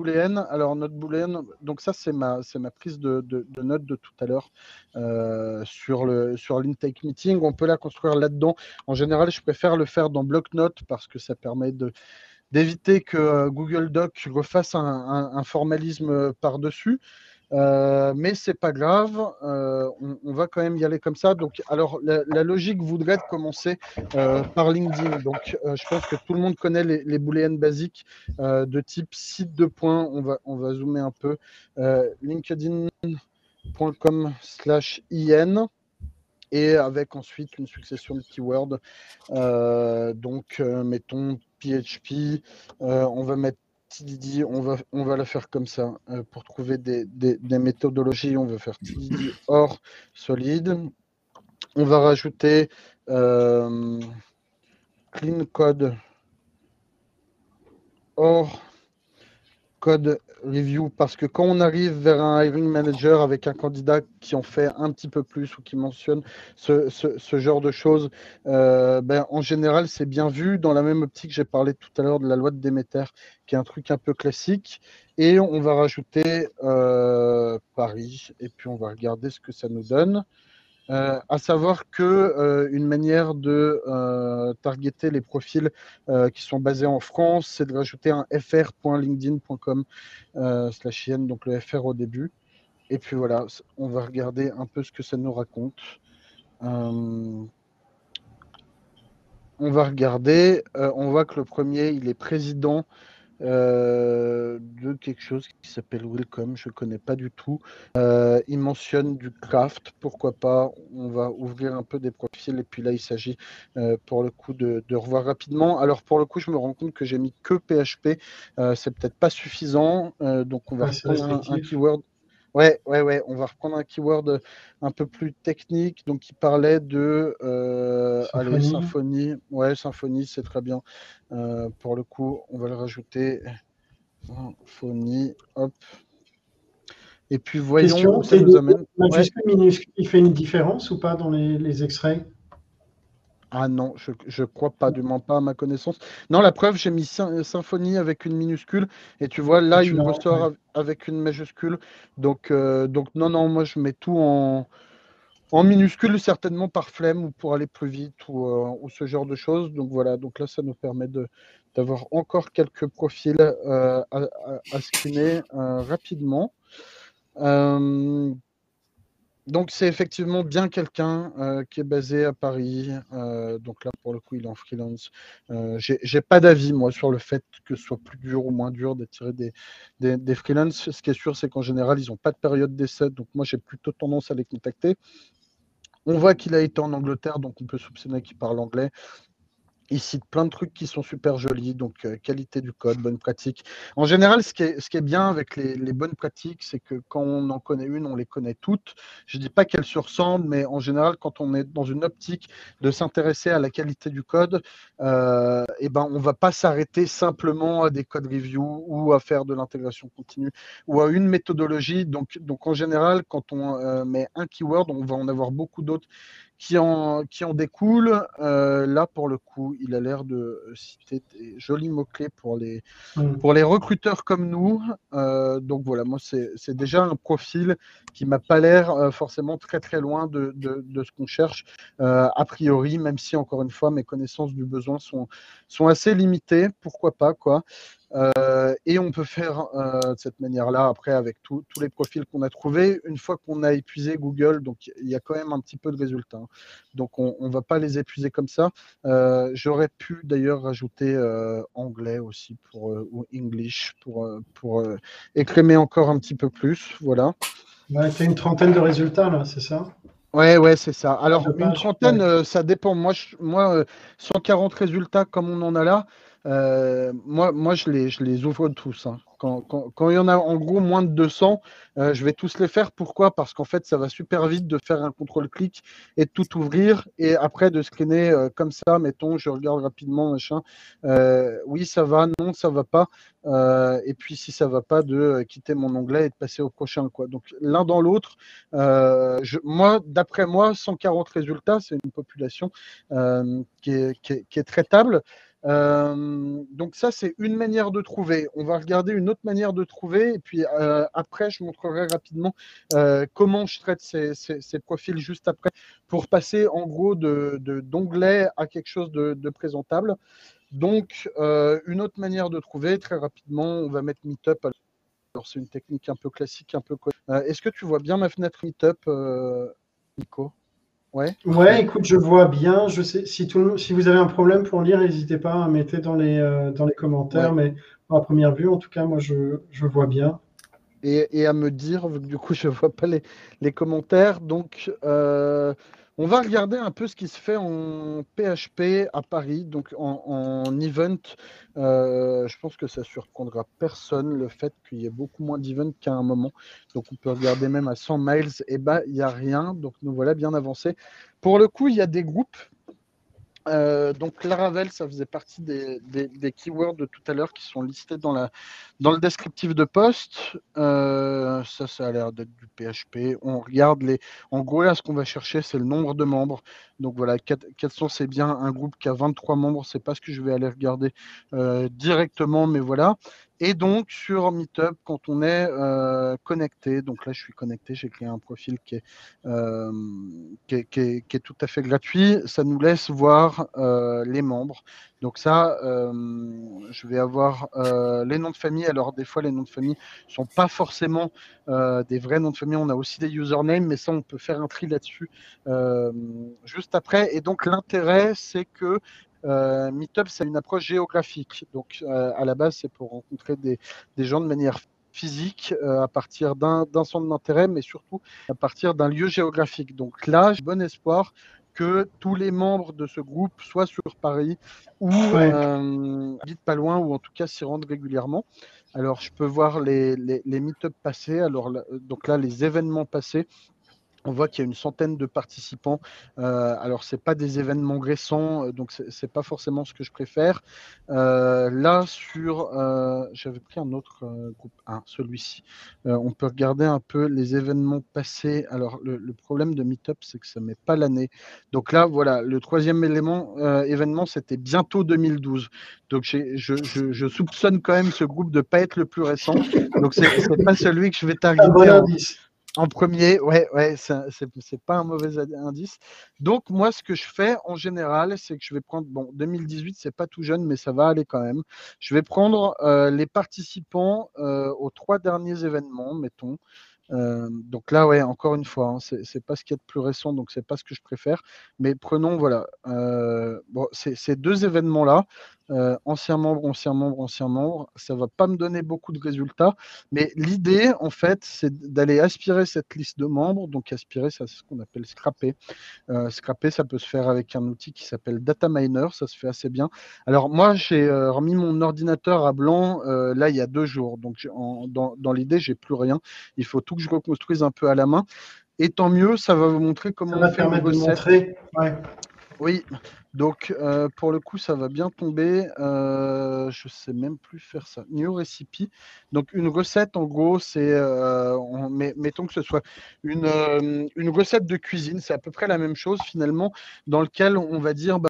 Speaker 3: Alors, notre booléenne, donc ça, c'est ma, c'est ma prise de, de, de note de tout à l'heure euh, sur, sur l'intake meeting. On peut la construire là-dedans. En général, je préfère le faire dans bloc-notes parce que ça permet d'éviter que euh, Google Doc refasse un, un formalisme par-dessus. Euh, mais c'est pas grave, euh, on, va quand même y aller comme ça. Donc, alors la, logique voudrait commencer euh, par LinkedIn. Donc, je pense que tout le monde connaît les, les basiques de type site de points. On va, on va zoomer un peu. LinkedIn.com/in et avec ensuite une succession de keywords. donc, mettons PHP. on va mettre TDD, on va, on la faire comme ça. Euh, pour trouver des, méthodologies, on va faire TDD or solide. On va rajouter euh, clean code or code review parce que quand on arrive vers un hiring manager avec un candidat qui en fait un petit peu plus ou qui mentionne ce, genre de choses, euh, ben, en général, c'est bien vu. Dans la même optique, j'ai parlé tout à l'heure de la loi de Déméter, qui est un truc un peu classique. Et on va rajouter euh, Paris, et puis on va regarder ce que ça nous donne. Euh, à savoir que euh, une manière de euh, targeter les profils qui sont basés en France, c'est de rajouter un fr.linkedin.com slash donc le fr au début. Et puis voilà, on va regarder un peu ce que ça nous raconte. on va regarder, on voit que le premier, il est président euh, de quelque chose qui s'appelle Welcome, je ne connais pas du tout. Euh, il mentionne du craft, pourquoi pas, on va ouvrir un peu des profils et puis là il s'agit euh, pour le coup de, revoir rapidement. Alors pour le coup je me rends compte que j'ai mis que PHP, c'est peut-être pas suffisant, donc on va prendre un, keyword. Ouais, ouais, ouais. On va reprendre un keyword un peu plus technique. Donc, il parlait de euh, allez,
Speaker 1: Symphonie.
Speaker 3: symphonie. Ouais, symphonie, c'est très bien. Euh, pour le coup, on va le rajouter. Symphonie, hop. Et puis, voyons
Speaker 1: Question,
Speaker 3: où ça nous amène. Ouais.
Speaker 1: minuscules, il fait une différence ou pas dans les, les extraits?
Speaker 3: Ah non, je, je crois pas, du moins pas à ma connaissance. Non, la preuve, j'ai mis sym- symphonie avec une minuscule et tu vois là,
Speaker 1: Ah, tu
Speaker 3: il me ressort
Speaker 1: ouais.
Speaker 3: avec une majuscule. Donc, euh, donc non, non, moi je mets tout en, en minuscule, certainement par flemme ou pour aller plus vite ou, euh, ou ce genre de choses. Donc voilà, donc là, ça nous permet de d'avoir encore quelques profils euh, à, à, euh, rapidement. Donc c'est effectivement bien quelqu'un euh, qui est basé à Paris. Euh, donc là, pour le coup, il est en freelance. Euh, j'ai pas d'avis, moi, sur le fait que ce soit plus dur ou moins dur d'attirer des, des, des freelances. Ce qui est sûr, c'est qu'en général, ils n'ont pas de période d'essai. Donc moi, j'ai plutôt tendance à les contacter. On voit qu'il a été en Angleterre, donc on peut soupçonner qu'il parle anglais. Il cite plein de trucs qui sont super jolis, donc euh, qualité du code, bonne pratique. En général, ce qui est, bien avec les, bonnes pratiques, c'est que quand on en connaît une, on les connaît toutes. Je ne dis pas qu'elles se ressemblent, mais en général, quand on est dans une optique de s'intéresser à la qualité du code, euh, eh ben, on ne va pas s'arrêter simplement à des code reviews ou à faire de l'intégration continue ou à une méthodologie. Donc, donc en général, quand on euh, met un keyword, on va en avoir beaucoup d'autres qui en, qui en découlent. Euh, là, pour le coup, il a l'air de citer des jolis mots-clés pour les,
Speaker 1: Mm.
Speaker 3: pour les recruteurs comme nous. Euh, donc voilà, moi, c'est déjà un profil qui m'a pas l'air euh, forcément très très loin de, de, de ce qu'on cherche a priori, même si encore une fois, mes connaissances du besoin sont, sont assez limitées. Pourquoi pas, quoi. Euh, et on peut faire euh, de cette manière-là après avec tout- tous les profils qu'on a trouvés. Une fois qu'on a épuisé Google, donc il y a quand même un petit peu de résultats. hein. Donc on ne va pas les épuiser comme ça. Euh, J'aurais pu d'ailleurs rajouter anglais aussi pour, ou English pour, pour écrémer encore un petit peu plus. Voilà.
Speaker 1: Ouais, tu as une trentaine de résultats là, c'est ça?
Speaker 3: Ouais, ouais, c'est ça. Alors, une trentaine, ça dépend. Moi, je- moi euh, 140 résultats comme on en a là, euh, moi, moi je, les, je les ouvre tous. hein. Quand, quand- quand il y en a en gros moins de 200, euh, je vais tous les faire. Pourquoi? Parce qu'en fait, ça va super vite de faire un contrôle-clic et de tout ouvrir. Et après, de screener euh, comme ça, mettons, je regarde rapidement, machin. Euh, oui, ça va, non, ça va pas. Et puis, si ça va pas, de quitter mon onglet et de passer au prochain. Donc, l'un dans l'autre, moi, d'après moi, 140 résultats, c'est une population qui, est, qui est- qui est traitable. Euh, donc ça, c'est une manière de trouver. On va regarder une autre manière de trouver. Et puis euh, après, je montrerai rapidement euh, comment je traite ces, ces- profils juste après pour passer en gros de, de- d'onglet à quelque chose de, de présentable. Donc, une autre manière de trouver, très rapidement, on va mettre Meetup. Alors, c'est une technique un peu classique, un peu Est-ce que tu vois bien ma fenêtre Meetup, Nico? Ouais.
Speaker 1: Ouais, écoute, je vois bien. Je sais, si, tout, le- si vous avez un problème pour lire, n'hésitez pas à mettre dans les, euh, dans les commentaires. Mais à première vue, en tout cas, moi, je, je vois bien.
Speaker 3: et, et à me dire, du coup je ne vois pas les, les commentaires. Donc, euh, on va regarder un peu ce qui se fait en PHP à Paris, donc en, en event. Euh, je pense que ça surprendra personne le fait qu'il y ait beaucoup moins d'events qu'à un moment. Donc, on peut regarder même à 100 miles, et bah, il n'y a rien. Donc, nous voilà bien avancés. Pour le coup, il y a des groupes. Euh, donc Laravel, ça faisait partie des, keywords de tout à l'heure qui sont listés dans, le descriptif de poste. Euh, ça, ça a l'air d'être du PHP. On regarde les. En gros, là, ce qu'on va chercher, c'est le nombre de membres. Donc voilà, 400, c'est bien un groupe qui a 23 membres. C'est pas ce que je vais aller regarder euh, directement, mais voilà. Et donc sur Meetup, quand on est euh, connecté, donc là je suis connecté, j'ai créé un profil qui est, euh, tout à fait gratuit, ça nous laisse voir euh, les membres. Donc ça, je vais avoir les noms de famille. Alors des fois, les noms de famille ne sont pas forcément des vrais noms de famille. On a aussi des usernames, mais ça, on peut faire un tri là-dessus juste après. Et donc l'intérêt, c'est que euh, Meetup, c'est une approche géographique. Donc, euh, à la base, c'est pour rencontrer des, des, gens de manière physique euh, à partir d'un centre d'intérêt, mais surtout à partir d'un lieu géographique. Donc là, j'ai bon espoir que tous les membres de ce groupe soient sur Paris ou habitent pas loin ou en tout cas s'y rendent régulièrement. Alors, je peux voir les, les, les meet-ups passés. Alors, donc là, les événements passés. On voit qu'il y a une centaine de participants. Euh, alors, ce n'est pas des événements récents, euh, donc ce n'est pas forcément ce que je préfère. Euh, là, sur. J'avais pris un autre groupe, ah, celui-ci. on peut regarder un peu les événements passés. Alors, le, problème de Meetup, c'est que ça ne met pas l'année. Donc là, voilà, le troisième élément, événement, c'était bientôt 2012. Donc, je, soupçonne quand même ce groupe de ne pas être le plus récent. Donc, ce n'est pas celui que je vais targeter. En premier, ouais, ouais, c'est pas un mauvais indice. Donc, moi, ce que je fais en général, c'est que je vais prendre, bon, 2018, c'est pas tout jeune, mais ça va aller quand même. Je vais prendre euh, les participants euh, aux trois derniers événements, mettons. Euh, donc là, ouais, encore une fois, hein, c'est pas ce qu'il y a de plus récent, donc c'est pas ce que je préfère. Mais prenons, voilà, ces deux événements-là. Euh, ancien membre, ancien membre, ancien membre. Ça va pas me donner beaucoup de résultats, mais l'idée, en fait, c'est d'aller aspirer cette liste de membres. Donc, aspirer, c'est ce qu'on appelle scraper. Euh, scraper, ça peut se faire avec un outil qui s'appelle Data Miner. Ça se fait assez bien. Alors, moi, j'ai euh, remis mon ordinateur à blanc là il y a deux jours. Donc, dans, dans l'idée, j'ai plus rien. Il faut tout que je reconstruise un peu à la main. Et tant mieux, ça va vous montrer comment
Speaker 1: ça va permettre de montrer.
Speaker 3: Oui, donc euh, pour le coup, ça va bien tomber. Euh, je sais même plus faire ça. New recipe. Donc une recette, en gros, c'est, euh, mettons que ce soit une, une recette de cuisine, c'est à peu près la même chose finalement, dans lequel on va dire, bah,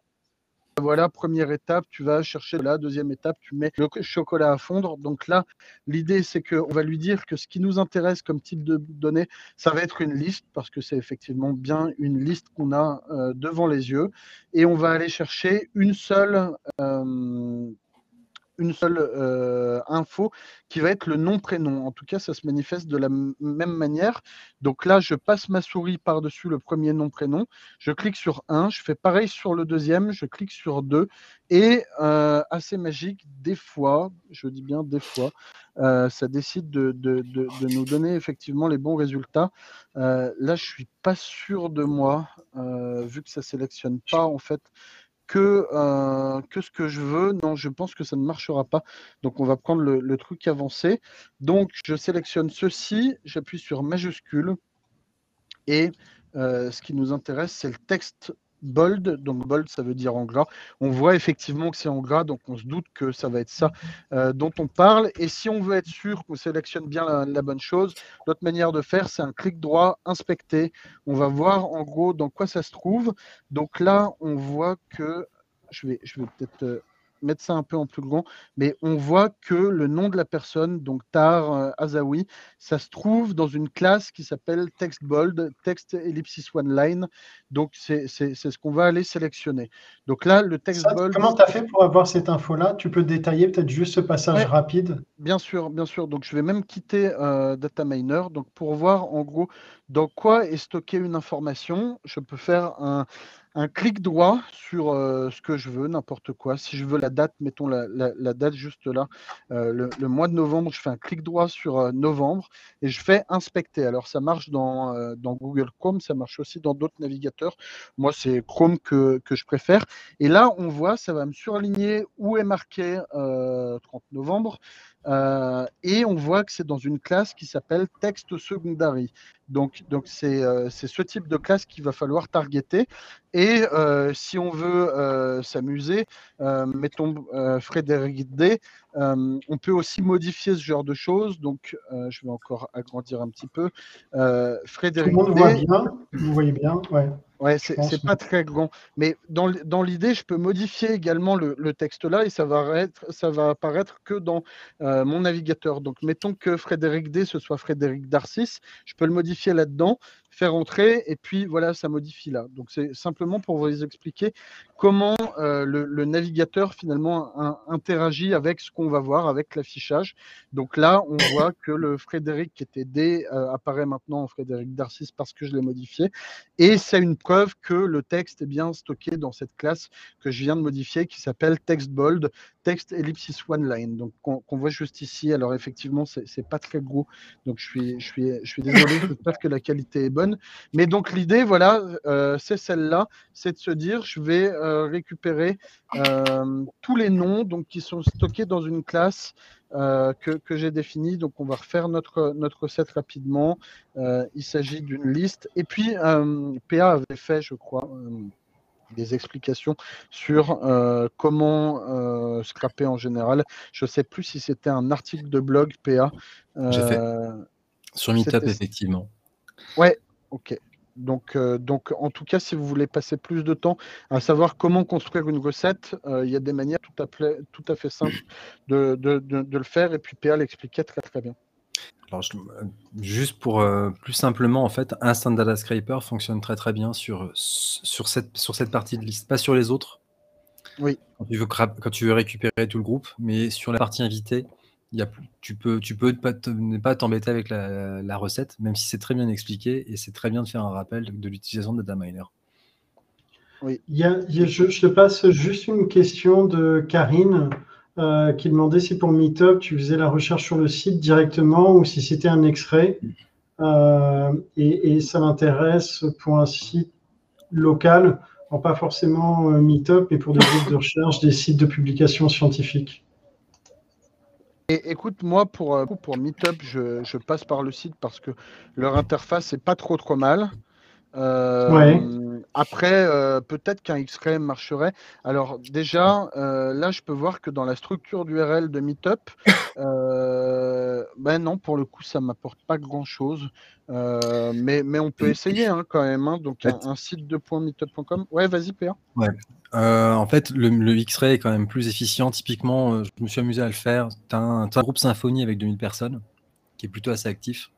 Speaker 3: voilà, première étape, tu vas chercher la deuxième étape, tu mets le chocolat à fondre. Donc là, l'idée, c'est qu'on va lui dire que ce qui nous intéresse comme type de données, ça va être une liste, parce que c'est effectivement bien une liste qu'on a euh, devant les yeux. Et on va aller chercher une seule euh, une seule euh, info qui va être le nom-prénom. En tout cas, ça se manifeste de la même manière. Donc là, je passe ma souris par-dessus le premier nom-prénom. Je clique sur un. Je fais pareil sur le deuxième. Je clique sur deux. Et euh, assez magique, des fois, je dis bien des fois, euh, ça décide de, de, de, nous donner effectivement les bons résultats. là, je suis pas sûr de moi, vu que ça sélectionne pas en fait que, euh, que ce que je veux. Non, je pense que ça ne marchera pas. Donc, on va prendre le, truc avancé. Donc, je sélectionne ceci, j'appuie sur majuscule. Et euh, ce qui nous intéresse, c'est le texte bold. Donc bold, ça veut dire en gras. On voit effectivement que c'est en gras, donc on se doute que ça va être ça euh, dont on parle. Et si on veut être sûr qu'on sélectionne bien la, bonne chose, l'autre manière de faire, c'est un clic droit, inspecter. On va voir en gros dans quoi ça se trouve. Donc là, on voit que je vais, je vais peut-être euh, mettre ça un peu en plus grand, mais on voit que le nom de la personne, donc Tar euh, Azawi, ça se trouve dans une classe qui s'appelle Text Bold, Text Ellipsis One Line. Donc, c'est ce qu'on va aller sélectionner. Donc là, le Text Bold.
Speaker 1: Comment tu as fait pour avoir cette info-là? Tu peux détailler peut-être juste ce passage rapide
Speaker 3: Bien sûr, bien sûr. Donc, je vais même quitter euh, Data Miner. Donc, pour voir en gros dans quoi est stockée une information, je peux faire un, un clic droit sur euh, ce que je veux, n'importe quoi. Si je veux la date, mettons la, date juste là, euh, le, mois de novembre, je fais un clic droit sur euh, novembre et je fais inspecter. Alors ça marche dans, Google Chrome, ça marche aussi dans d'autres navigateurs. Moi, c'est Chrome que, que, je préfère. Et là, on voit, ça va me surligner où est marqué 30 novembre. Euh, et on voit que c'est dans une classe qui s'appelle Text Secondary. Donc, donc c'est, euh, ce type de classe qu'il va falloir targeter. Et euh, si on veut s'amuser, mettons Frédéric D, on peut aussi modifier ce genre de choses. Donc, je vais encore agrandir un petit peu.
Speaker 1: Frédéric Tout le monde voit bien. Vous voyez bien, ouais.
Speaker 3: Ouais, c'est pas très grand. Mais dans, dans l'idée, je peux modifier également le, le, texte là et ça va, être, ça va apparaître que dans euh, mon navigateur. Donc, mettons que Frédéric D, ce soit Frédéric Darcis. Je peux le modifier là-dedans faire entrer, et puis voilà, ça modifie là. Donc c'est simplement pour vous expliquer comment euh, le, navigateur finalement interagit avec ce qu'on va voir, avec l'affichage. Donc là, on voit que le Frédéric qui était D euh, apparaît maintenant en Frédéric Darcis parce que je l'ai modifié. Et c'est une preuve que le texte est bien stocké dans cette classe que je viens de modifier qui s'appelle TextBold, text ellipsis one line, donc qu'on voit juste ici. Alors effectivement, c'est pas très gros, donc je suis, je suis, je suis désolé. J'espère que la qualité est bonne. Mais donc l'idée, voilà, euh, c'est celle-là, c'est de se dire, je vais euh, récupérer euh, tous les noms donc qui sont stockés dans une classe que, que j'ai définie. Donc on va refaire notre notre recette rapidement. il s'agit d'une liste. Et puis PA avait fait, je crois des explications sur euh, comment euh, scraper en général. Je ne sais plus si c'était un article de blog PA.
Speaker 2: J'ai fait. Euh, sur Meetup, effectivement.
Speaker 3: Ouais, ok. Donc, donc, en tout cas, si vous voulez passer plus de temps à savoir comment construire une recette, il y a des manières tout à fait, tout à fait simples de, de, de le faire. Et puis, PA l'expliquait très, très bien.
Speaker 2: Alors, juste pour euh, plus simplement, en fait, Instant Data Scraper fonctionne très très bien sur, sur, cette, sur cette partie de liste, pas sur les autres.
Speaker 3: Oui.
Speaker 2: Quand tu veux, quand tu veux récupérer tout le groupe, mais sur la partie invitée, y a, tu peux, tu peux ne pas t'embêter avec la, recette, même si c'est très bien expliqué et c'est très bien de faire un rappel de, l'utilisation de DataMiner.
Speaker 1: Oui. Il y a, je, je, te passe juste une question de Karine. Euh, qui demandait si pour Meetup, tu faisais la recherche sur le site directement ou si c'était un extrait. Euh, et, ça m'intéresse pour un site local, pas forcément euh, Meetup, mais pour des groupes de recherche, des sites de publication scientifiques.
Speaker 3: Et écoute, moi, pour, Meetup, je, je, passe par le site parce que leur interface n'est pas trop trop mal.
Speaker 1: Euh,
Speaker 3: après, euh, peut-être qu'un XRM marcherait. Alors déjà, euh, là, je peux voir que dans la structure d'URL de Meetup, ben non, pour le coup, ça m'apporte pas grand-chose. mais, mais on peut essayer hein, quand même. Hein. donc un, site de .meetup.com. Ouais, vas-y, Pierre.
Speaker 2: Ouais. en fait, le, le X-Ray est quand même plus efficient. Typiquement, je me suis amusé à le faire. Tu as, un groupe Symfony avec 2000 personnes qui est plutôt assez actif.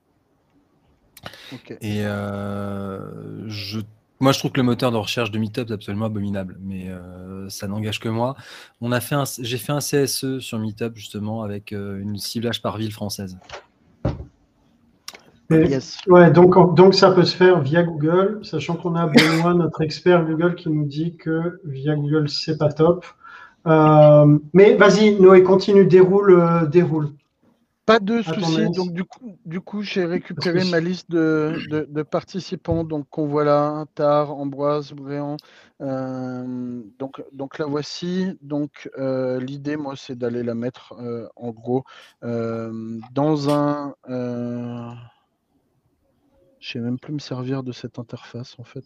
Speaker 2: Et euh, je, moi, je trouve que le moteur de recherche de Meetup est absolument abominable, mais euh, ça n'engage que moi. On a fait un, j'ai fait un CSE sur Meetup justement avec euh, une ciblage par ville française.
Speaker 1: Ouais, donc, donc ça peut se faire via Google, sachant qu'on a Benoît, notre expert Google, qui nous dit que via Google, c'est pas top. mais vas-y, Noé, continue, déroule, déroule.
Speaker 3: Pas de soucis. Donc, du coup, du coup j'ai récupéré ma liste de, participants. Donc, on voit là Tar, Ambroise, Bréant. Euh, donc, donc, la voici. Donc, euh, l'idée, moi, c'est d'aller la mettre euh, en gros dans un. je ne sais même plus me servir de cette interface en fait.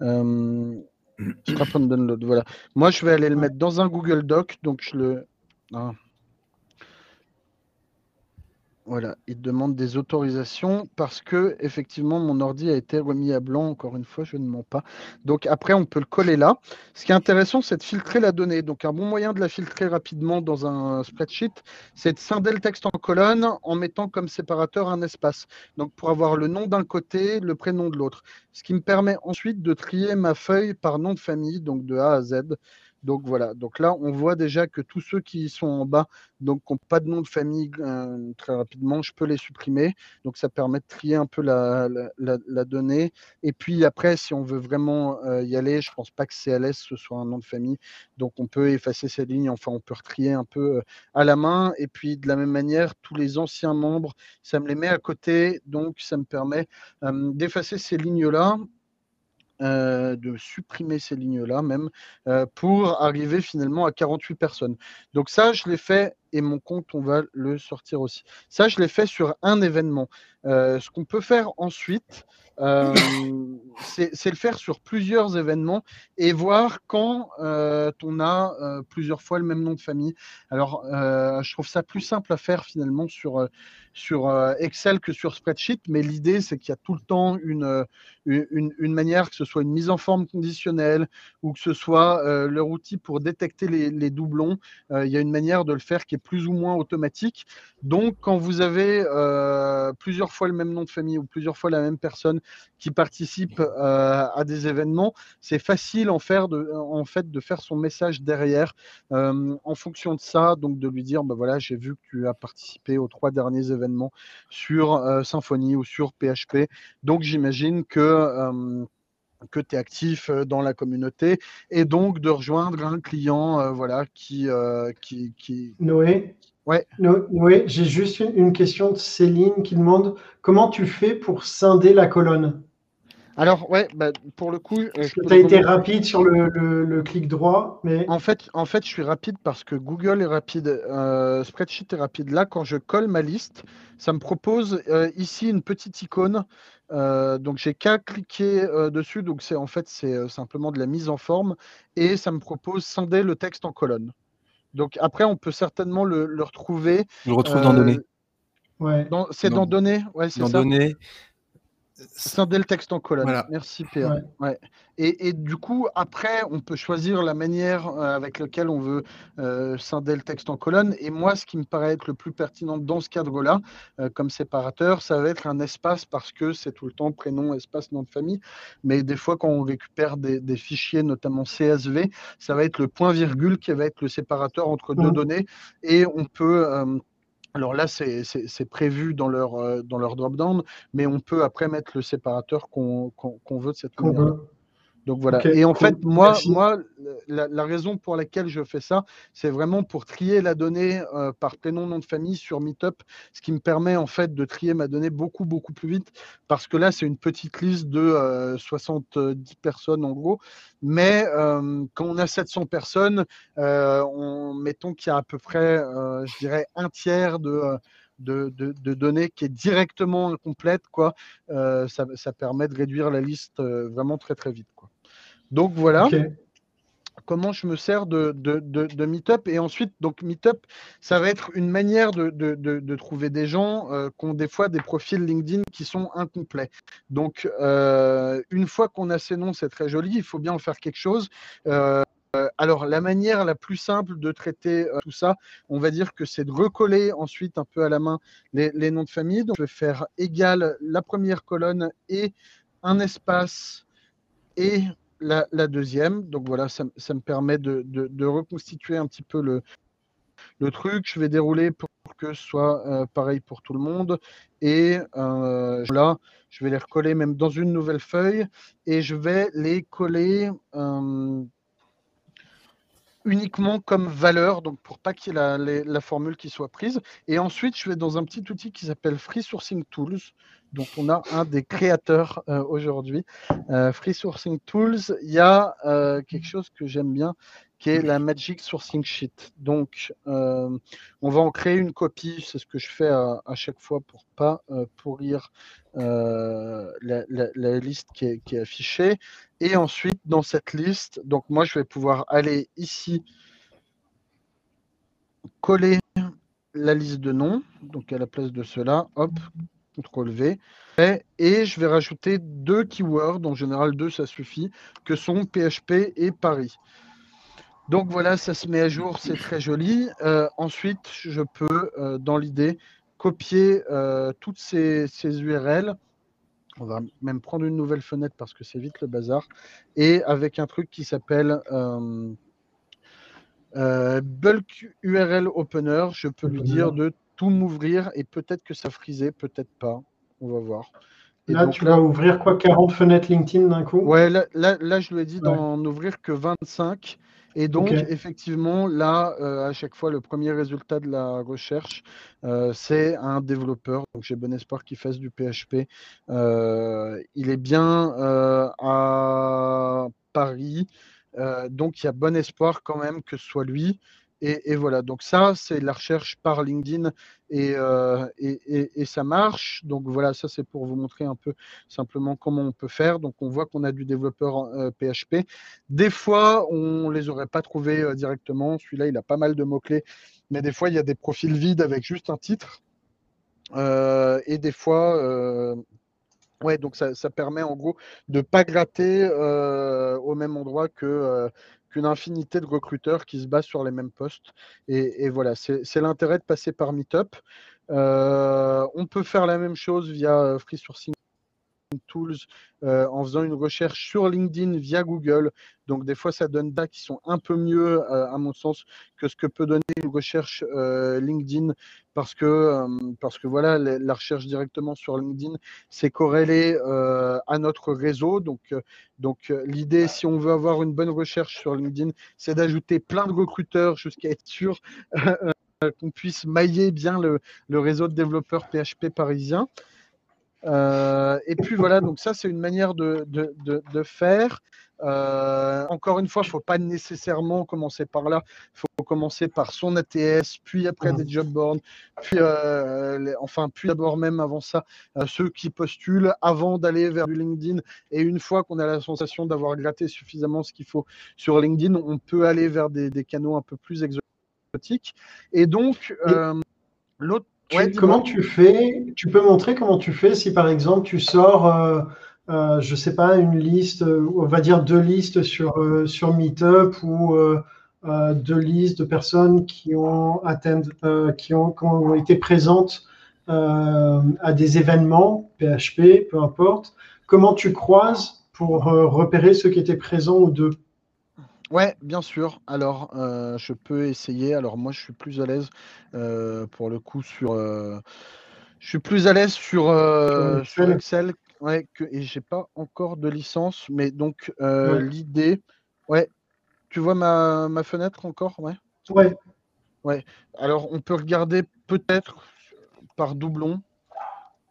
Speaker 3: download. Voilà. Moi, je vais aller le mettre dans un Google Doc. Donc, je le. Ah. Voilà, il demande des autorisations parce que effectivement mon ordi a été remis à blanc. Encore une fois, je ne mens pas. Donc après, on peut le coller là. Ce qui est intéressant, c'est de filtrer la donnée. Donc un bon moyen de la filtrer rapidement dans un spreadsheet, c'est de scinder le texte en colonne en mettant comme séparateur un espace. Donc pour avoir le nom d'un côté, le prénom de l'autre. Ce qui me permet ensuite de trier ma feuille par nom de famille, donc de A à Z. Donc voilà, donc là on voit déjà que tous ceux qui sont en bas, donc qui n'ont pas de nom de famille euh, très rapidement, je peux les supprimer. Donc ça permet de trier un peu la, donnée. Et puis après, si on veut vraiment euh, y aller, je ne pense pas que CLS ce soit un nom de famille. Donc on peut effacer ces lignes, enfin on peut retrier un peu euh, à la main. Et puis de la même manière, tous les anciens membres, ça me les met à côté. Donc ça me permet d'effacer ces lignes-là euh, de supprimer ces lignes-là même, euh, pour arriver finalement à 48 personnes. Donc ça, je l'ai fait et mon compte, on va le sortir aussi. Ça, je l'ai fait sur un événement. Euh, ce qu'on peut faire ensuite, euh, c'est le faire sur plusieurs événements et voir quand euh, on a plusieurs fois le même nom de famille. Alors, je trouve ça plus simple à faire finalement sur, sur Excel que sur Spreadsheet, mais l'idée, c'est qu'il y a tout le temps une, une, une, manière, que ce soit une mise en forme conditionnelle ou que ce soit leur outil pour détecter les, les doublons. il y a une manière de le faire qui est plus ou moins automatique. Donc, quand vous avez plusieurs fois le même nom de famille ou plusieurs fois la même personne qui participe euh, à des événements, c'est facile en, de, fait de faire son message derrière euh, en fonction de ça, donc de lui dire, bah voilà, j'ai vu que tu as participé aux trois derniers événements sur euh, Symfony ou sur PHP, donc j'imagine que que tu es actif dans la communauté et donc de rejoindre un client voilà, qui, qui, qui...
Speaker 1: Noé
Speaker 3: Ouais.
Speaker 1: Noé, j'ai juste une, question de Céline qui demande comment tu fais pour scinder la colonne?
Speaker 3: Alors, ouais, bah, pour le coup.
Speaker 1: tu as été rapide sur le, clic droit, mais.
Speaker 3: En fait, en fait, je suis rapide parce que Google est rapide, euh, Spreadsheet est rapide. Là, quand je colle ma liste, ça me propose euh, ici une petite icône. Euh, donc, j'ai qu'à cliquer dessus. Donc, c'est en fait, c'est simplement de la mise en forme et ça me propose scinder le texte en colonne. Donc, après, on peut certainement le, retrouver.
Speaker 2: Je le retrouve dans Données.
Speaker 1: Ouais.
Speaker 3: C'est dans, Données, ouais, c'est ça.
Speaker 2: Dans Données,
Speaker 3: Scinder le texte en colonne. Merci Pierre. Ouais. Et, du coup, après, on peut choisir la manière euh, avec laquelle on veut euh, scinder le texte en colonne. Et moi, ce qui me paraît être le plus pertinent dans ce cadre-là, euh, comme séparateur, ça va être un espace parce que c'est tout le temps prénom, espace, nom de famille. Mais des fois, quand on récupère des, fichiers, notamment CSV, ça va être le point-virgule qui va être le séparateur entre deux mmh. données. Et on peut alors là, c'est prévu dans leur, euh, dans leur drop-down, mais on peut après mettre le séparateur qu'on veut de cette manière. Donc voilà. et en fait, moi, moi la, raison pour laquelle je fais ça, c'est vraiment pour trier la donnée euh, par prénom, nom de famille sur Meetup, ce qui me permet en fait de trier ma donnée beaucoup, beaucoup plus vite, parce que là, c'est une petite liste de 70 euh, personnes en gros. Mais euh, quand on a 700 personnes, on, mettons qu'il y a à peu près, je dirais, un tiers de... De, de, données qui est directement incomplète, quoi, ça, ça, permet de réduire la liste vraiment très très vite. Quoi. Donc voilà. Comment je me sers de, de, Meetup et ensuite donc Meetup, ça va être une manière de, trouver des gens euh, qui ont des fois des profils LinkedIn qui sont incomplets. Donc euh, une fois qu'on a ces noms, c'est très joli. Il faut bien en faire quelque chose. Euh, alors, la manière la plus simple de traiter tout ça, on va dire que c'est de recoller ensuite un peu à la main les, les, noms de famille. Donc, je vais faire égal la première colonne et un espace et la, deuxième. Donc voilà, ça, me permet de, reconstituer un petit peu le, le truc. Je vais dérouler pour que ce soit euh, pareil pour tout le monde. Et euh, là, je vais les recoller même dans une nouvelle feuille et je vais les coller. Euh, uniquement comme valeur, donc pour pas qu'il y ait la, formule qui soit prise. Et ensuite, je vais dans un petit outil qui s'appelle Free Sourcing Tools, dont on a un des créateurs euh, aujourd'hui. Euh, Free Sourcing Tools, il y a euh, quelque chose que j'aime bien, qui est la Magic Sourcing Sheet. Donc, on va en créer une copie, c'est ce que je fais à, chaque fois pour pas pourrir la, liste qui est, qui est, affichée. Et ensuite, dans cette liste, donc moi, je vais pouvoir aller ici, coller la liste de noms, donc à la place de cela, hop, CTRL V, et je vais rajouter deux keywords, en général deux ça suffit, que sont PHP et Paris. Donc voilà, ça se met à jour, c'est très joli. Euh, ensuite, je peux, euh, dans l'idée, copier euh, toutes ces, ces, URL. On va même prendre une nouvelle fenêtre parce que c'est vite le bazar. Et avec un truc qui s'appelle Bulk URL Opener, je peux lui dire de tout m'ouvrir et peut-être que ça frisait, peut-être pas. On va voir.
Speaker 1: là, tu vas ouvrir quoi 40 fenêtres LinkedIn d'un coup?
Speaker 3: Ouais, là, là, je lui ai dit d'en ouvrir que 25. Et donc, effectivement, là, euh, à chaque fois, le premier résultat de la recherche, euh, c'est un développeur. Donc, j'ai bon espoir qu'il fasse du PHP. Euh, il est bien à Paris. donc, il y a bon espoir quand même que ce soit lui. Et, voilà, donc ça, c'est la recherche par LinkedIn euh, et, ça marche. Donc voilà, ça c'est pour vous montrer un peu simplement comment on peut faire. Donc on voit qu'on a du développeur PHP. Euh, des fois, on ne les aurait pas trouvés euh, directement. Celui-là, il a pas mal de mots-clés. Mais des fois, il y a des profils vides avec juste un titre. et des fois, Ouais, donc ça, permet en gros de ne pas gratter au même endroit que, qu'une infinité de recruteurs qui se basent sur les mêmes postes. Et, voilà, c'est l'intérêt de passer par Meetup. Euh, on peut faire la même chose via euh, Free Sourcing Tools euh, en faisant une recherche sur LinkedIn via Google. Donc des fois, ça donne des qui sont un peu mieux, à mon sens, que ce que peut donner une recherche LinkedIn, parce que, voilà, la, recherche directement sur LinkedIn, c'est corrélé à notre réseau. Donc, donc l'idée, si on veut avoir une bonne recherche sur LinkedIn, c'est d'ajouter plein de recruteurs jusqu'à être sûr qu'on puisse mailler bien le, réseau de développeurs PHP parisiens. Euh, et puis voilà, donc ça c'est une manière de, faire. Euh, encore une fois, il ne faut pas nécessairement commencer par là. Il faut commencer par son ATS, puis après des job boards, puis euh, enfin, puis d'abord même avant ça, ceux qui postulent avant d'aller vers du LinkedIn. Et une fois qu'on a la sensation d'avoir gratté suffisamment ce qu'il faut sur LinkedIn, on peut aller vers des, des canaux un peu plus exotiques et donc, euh,
Speaker 1: comment tu fais Tu peux montrer comment tu fais si par exemple tu sors, euh, euh, je sais pas, une liste, on va dire deux listes sur, sur Meetup ou deux listes de personnes qui ont, attend, qui ont, qui ont été présentes à des événements, PHP, peu importe. Comment tu croises pour repérer ceux qui étaient présents ou deux?
Speaker 3: Ouais, bien sûr. Alors, euh, je peux essayer. Alors, moi, je suis plus à l'aise euh, pour le coup sur. Euh, je suis plus à l'aise sur, sur Excel. Ouais, que, et j'ai pas encore de licence. Mais donc, l'idée. Ouais. Tu vois ma, ma fenêtre encore? Ouais.
Speaker 1: Ouais.
Speaker 3: Ouais. Alors, on peut regarder peut-être par doublon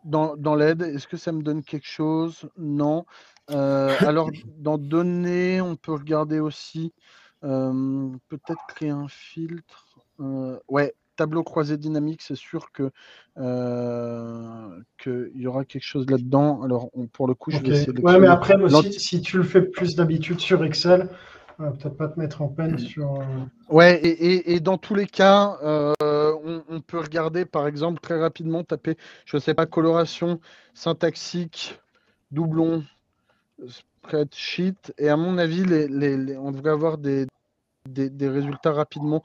Speaker 3: dans, dans l'aide. Est-ce que ça me donne quelque chose? Non. Euh, alors, dans données, on peut regarder aussi, euh, peut-être créer un filtre. Euh, ouais, tableau croisé dynamique, c'est sûr que qu'il y aura quelque chose là-dedans. Alors, pour le coup, je vais essayer de.
Speaker 1: Ouais, mais après, si, tu le fais plus d'habitude sur Excel, peut-être pas te mettre en peine sur.
Speaker 3: Ouais, et, dans tous les cas, on, on, peut regarder, par exemple, très rapidement, taper, je ne sais pas, coloration syntaxique, doublon, spreadsheet. Et à mon avis, les, on devrait avoir des, des, résultats rapidement.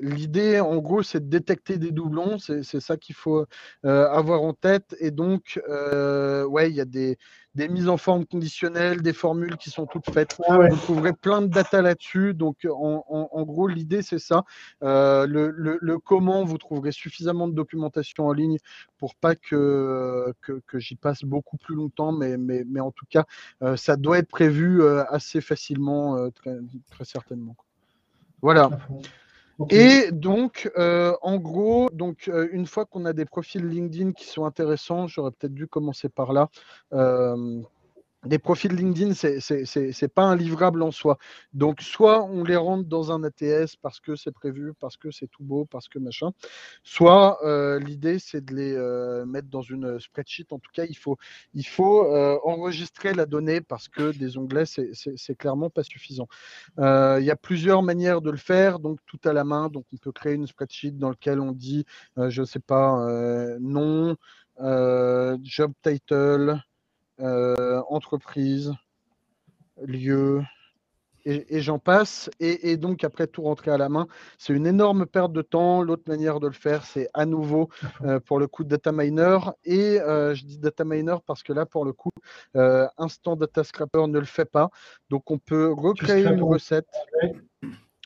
Speaker 3: L'idée, en gros, c'est de détecter des doublons. C'est ça qu'il faut euh, avoir en tête. Et donc, euh, ouais, il y a des, des, mises en forme conditionnelles, des formules qui sont toutes faites. Ah Vous trouverez plein de data là-dessus. Donc, en, gros, l'idée, c'est ça. Euh, le, comment, vous trouverez suffisamment de documentation en ligne pour pas que, que, j'y passe beaucoup plus longtemps. Mais, mais, mais en tout cas, ça doit être prévu assez facilement, très, très certainement. Voilà. Et donc, euh, en gros, donc, euh, une fois qu'on a des profils LinkedIn qui sont intéressants, j'aurais peut-être dû commencer par là. Euh, des profils LinkedIn, ce n'est pas un livrable en soi. Donc, soit on les rentre dans un ATS parce que c'est prévu, parce que c'est tout beau, parce que machin, soit euh, l'idée, c'est de les euh, mettre dans une spreadsheet. En tout cas, il faut, euh, enregistrer la donnée parce que des onglets, c'est clairement pas suffisant. Il y a plusieurs manières de le faire, donc tout à la main. Donc, on peut créer une spreadsheet dans laquelle on dit, je ne sais pas, nom, job title, euh, entreprise, lieu, et, j'en passe. Et, donc, après tout rentrer à la main, c'est une énorme perte de temps. L'autre manière de le faire, c'est à nouveau euh, pour le coup data miner. Et euh, je dis data miner parce que là, pour le coup, Instant Data Scrapper ne le fait pas. Donc, on peut recréer une recette.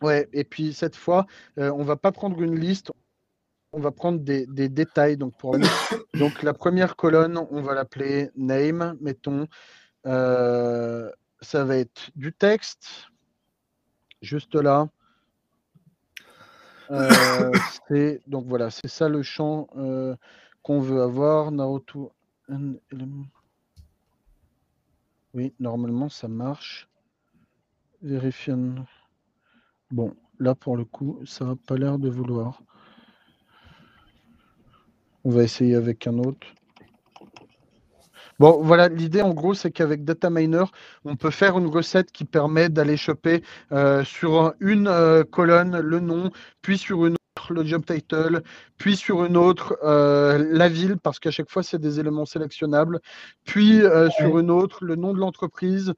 Speaker 3: Ouais, et puis cette fois, on va pas prendre une liste, on va prendre des, détails. Donc, pour donc, la première colonne, on va l'appeler name, mettons. Euh, ça va être du texte, juste là. Euh, donc voilà, c'est ça le champ euh, qu'on veut avoir. Naruto. Oui, normalement ça marche. Vérifions. Bon, là pour le coup, ça n'a pas l'air de vouloir. On va essayer avec un autre. Bon, voilà, l'idée en gros, c'est qu'avec Data Miner, on peut faire une recette qui permet d'aller choper euh, sur une euh, colonne le nom, puis sur une autre le job title, puis sur une autre euh, la ville, parce qu'à chaque fois, c'est des éléments sélectionnables, puis sur une autre le nom de l'entreprise,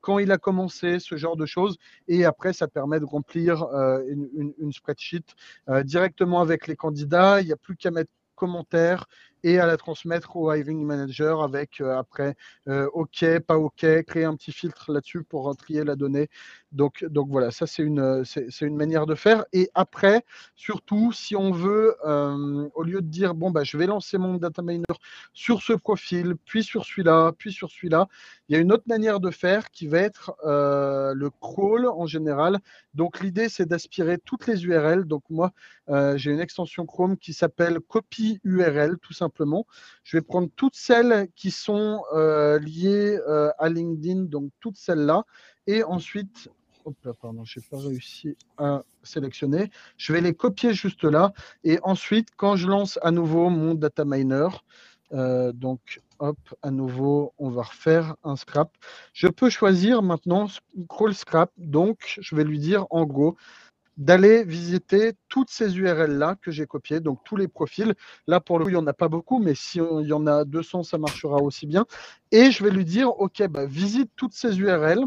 Speaker 3: quand il a commencé, ce genre de choses. Et après, ça permet de remplir une, une, spreadsheet directement avec les candidats. Il n'y a plus qu'à mettre commentaire et à la transmettre au hiring manager avec euh, après euh, OK, pas OK, créer un petit filtre là-dessus pour trier la donnée. Donc, donc voilà, ça c'est une, c'est, une manière de faire. Et après, surtout, si on veut, euh, au lieu de dire, bon, bah, je vais lancer mon data miner sur ce profil, puis sur celui-là, puis sur celui-là, il y a une autre manière de faire qui va être le crawl en général. Donc l'idée, c'est d'aspirer toutes les URL. Donc moi, j'ai une extension Chrome qui s'appelle copy URL, tout simplement je vais prendre toutes celles qui sont euh, liées euh, à LinkedIn, donc toutes celles-là. Et ensuite, pardon, je n'ai pas réussi à sélectionner. Je vais les copier juste là. Et ensuite, quand je lance à nouveau mon data miner, euh, donc, hop, à nouveau, on va refaire un scrap. Je peux choisir maintenant crawl scrap. Donc, je vais lui dire en gros, d'aller visiter toutes ces URL-là que j'ai copiées, donc tous les profils. Là, pour le coup, il n'y en a pas beaucoup, mais si il y en a 200, ça marchera aussi bien. Et je vais lui dire, OK, bah, visite toutes ces URL.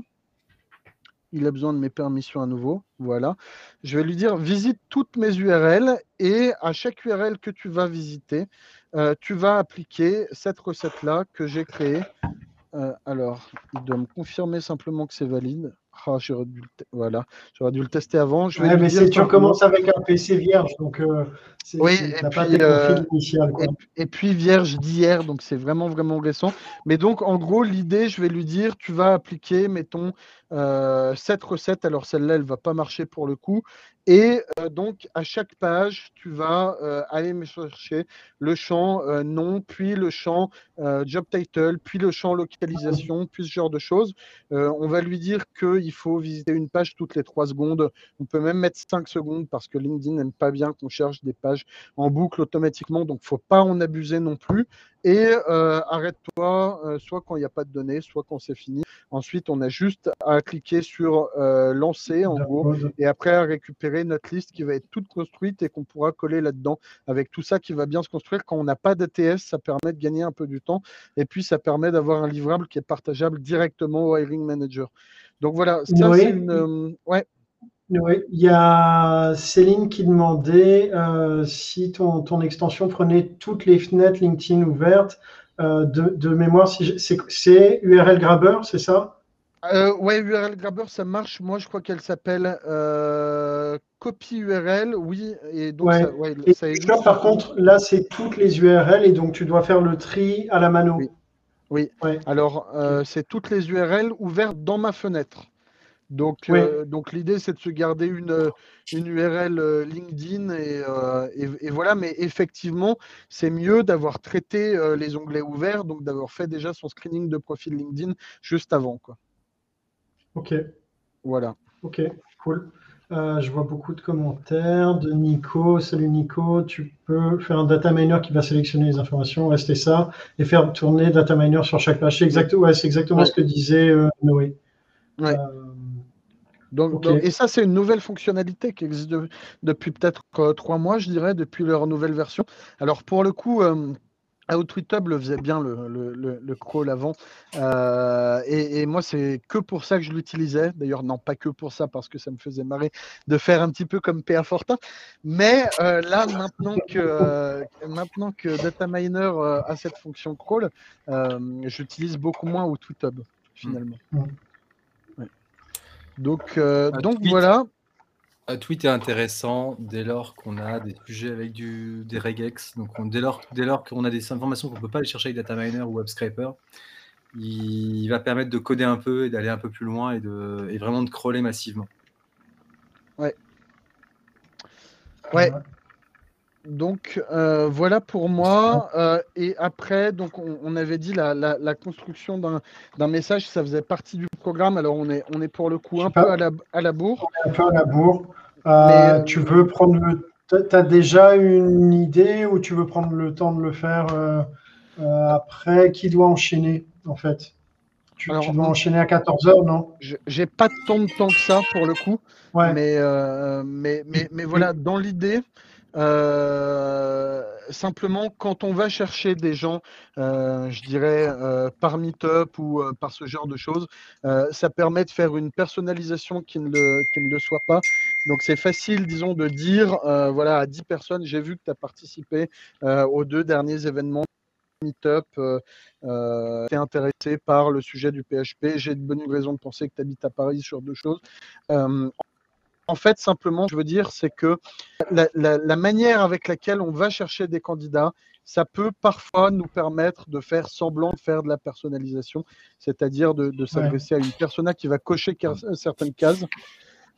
Speaker 3: Il a besoin de mes permissions à nouveau. Voilà. Je vais lui dire, visite toutes mes URL et à chaque URL que tu vas visiter, euh, tu vas appliquer cette recette-là que j'ai créée. Euh, alors, il doit me confirmer simplement que c'est valide. Ah, j'aurais dû, le voilà, j'aurais dû le tester avant.
Speaker 1: Je vais mais dire, tu commences avec un PC vierge, donc euh,
Speaker 3: oui, et puis, euh, et, puis vierge d'hier, donc c'est vraiment vraiment récent. Mais donc en gros, l'idée, je vais lui dire, tu vas appliquer, mettons, euh, cette recette. Alors celle-là, elle va pas marcher pour le coup. Et euh, donc à chaque page, tu vas euh, aller me chercher le champ nom, puis le champ job title, puis le champ localisation, puis ce genre de choses. on va lui dire qu'il faut visiter une page toutes les trois secondes. On peut même mettre cinq secondes parce que LinkedIn n'aime pas bien qu'on cherche des pages en boucle automatiquement. Donc faut pas en abuser non plus. Et arrête-toi, soit quand il n'y a pas de données, soit quand c'est fini. Ensuite, on a juste à cliquer sur euh, lancer en gros et après à récupérer notre liste qui va être toute construite et qu'on pourra coller là-dedans avec tout ça qui va bien se construire. Quand on n'a pas d'ATS, ça permet de gagner un peu du temps et puis ça permet d'avoir un livrable qui est partageable directement au hiring manager. Donc voilà, ça c'est une. Euh, ouais.
Speaker 1: Oui, il y a Céline qui demandait euh, si ton, ton, extension prenait toutes les fenêtres LinkedIn ouvertes. de, de, mémoire, si c'est URL Grabber, c'est ça?
Speaker 3: Euh, ouais, URL Grabber, ça marche. Moi, je crois qu'elle s'appelle euh, copie URL, oui. Et donc,
Speaker 1: ça, existe. par contre, là, c'est toutes les URL et donc tu dois faire le tri à la mano.
Speaker 3: Oui. Alors, euh, c'est toutes les URL ouvertes dans ma fenêtre. Donc, euh, donc l'idée, c'est de se garder une, une URL LinkedIn et, et, voilà. Mais effectivement, c'est mieux d'avoir traité les onglets ouverts, donc d'avoir fait déjà son screening de profil LinkedIn juste avant, quoi.
Speaker 1: Ok.
Speaker 3: Voilà.
Speaker 1: Ok, cool. Euh, je vois beaucoup de commentaires de Nico. Salut Nico, tu peux faire un data miner qui va sélectionner les informations, rester ça, et faire tourner data miner sur chaque page. C'est exactement ce que disait euh, Noé.
Speaker 3: Ouais. Euh, donc, et ça, c'est une nouvelle fonctionnalité qui existe depuis peut-être trois mois, je dirais, depuis leur nouvelle version. Alors pour le coup, Outweetable le faisait bien le, le, le, crawl avant. Euh, et, moi, c'est que pour ça que je l'utilisais. D'ailleurs, non, pas que pour ça, parce que ça me faisait marrer de faire un petit peu comme PA Fortin. Mais euh, là, maintenant que, euh, maintenant que Data Miner a cette fonction crawl, j'utilise beaucoup moins Outweetable, finalement. Mmh. Donc, donc voilà.
Speaker 2: Un tweet est intéressant dès lors qu'on a des sujets avec du, des regex. Donc, dès lors, dès lors qu'on a des informations qu'on ne peut pas aller chercher avec data miner ou web scraper, il, va permettre de coder un peu et d'aller un peu plus loin et, de, et vraiment de crawler massivement.
Speaker 3: Ouais. Ouais. Donc euh, voilà pour moi. Euh, et après, donc on, avait dit la, la, construction d'un message, ça faisait partie du programme. Alors on est, on est pour le coup un peu à la, à la bourre.
Speaker 1: Un peu à la bourre. Euh, tu veux prendre le. Tu as déjà une idée ou tu veux prendre le temps de le faire après? Qui doit enchaîner en fait? Tu, dois enchaîner à 14h, non?
Speaker 3: J'ai pas tant de temps que ça pour le coup. Ouais. Mais, mais, mais, mais, voilà, dans l'idée, euh, simplement, quand on va chercher des gens, euh, je dirais euh, par Meetup ou par ce genre de choses, ça permet de faire une personnalisation qui ne, le, qui ne le soit pas. Donc c'est facile, disons, de dire, voilà, à 10 personnes, j'ai vu que tu as participé aux deux derniers événements Meetup, euh, intéressé par le sujet du PHP, j'ai de bonnes raisons de penser que tu habites à Paris sur deux choses. En fait, simplement, je veux dire, c'est que la, manière avec laquelle on va chercher des candidats, ça peut parfois nous permettre de faire semblant de faire de la personnalisation, c'est-à-dire de, s'adresser à une persona qui va cocher certaines cases,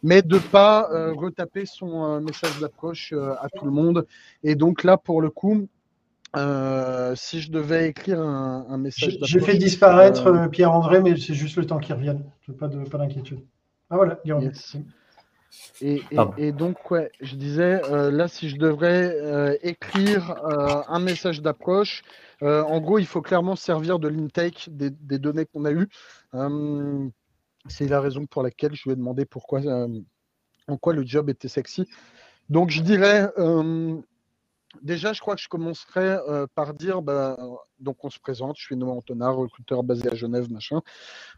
Speaker 3: mais de ne pas euh, retaper son euh, message d'approche euh, à tout le monde. Et donc là, pour le coup, si je devais écrire un, message
Speaker 1: d'approche... J'ai fait disparaître Pierre-André, mais c'est juste le temps qu'il revienne. Pas d'inquiétude. Ah voilà, il.
Speaker 3: Et, donc, ouais, je disais, euh, là, si je devrais euh, écrire euh, un message d'approche, en gros, il faut clairement servir de l'intake des, des, données qu'on a eues. c'est la raison pour laquelle je lui ai demandé pourquoi, en quoi le job était sexy. Donc, je dirais, déjà, je crois que je commencerai par dire, bah, donc on se présente, je suis Noah Antonard, recruteur basé à Genève, machin.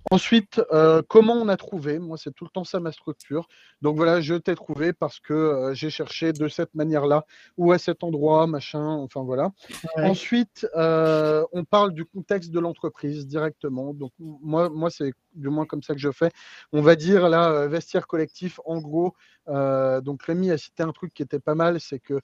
Speaker 3: Ensuite, euh, comment on a trouvé? Moi, c'est tout le temps ça ma structure. Donc voilà, je t'ai trouvé parce que euh, j'ai cherché de cette manière-là, ou à cet endroit, machin, enfin voilà. Ensuite, euh, on parle du contexte de l'entreprise directement. Donc moi, moi c'est du moins comme ça que je fais. On va dire là, vestiaire collectif, en gros. donc Rémi a cité un truc qui était pas mal, c'est que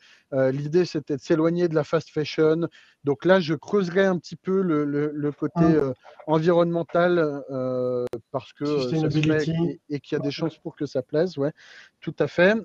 Speaker 3: l'idée c'était de s'éloigner de la fast fashion. Donc là, je creuserai un petit peu le, côté ah. euh, environnemental euh, parce que euh, et, qu'il y a des chances pour que ça plaise. Ouais, tout à fait.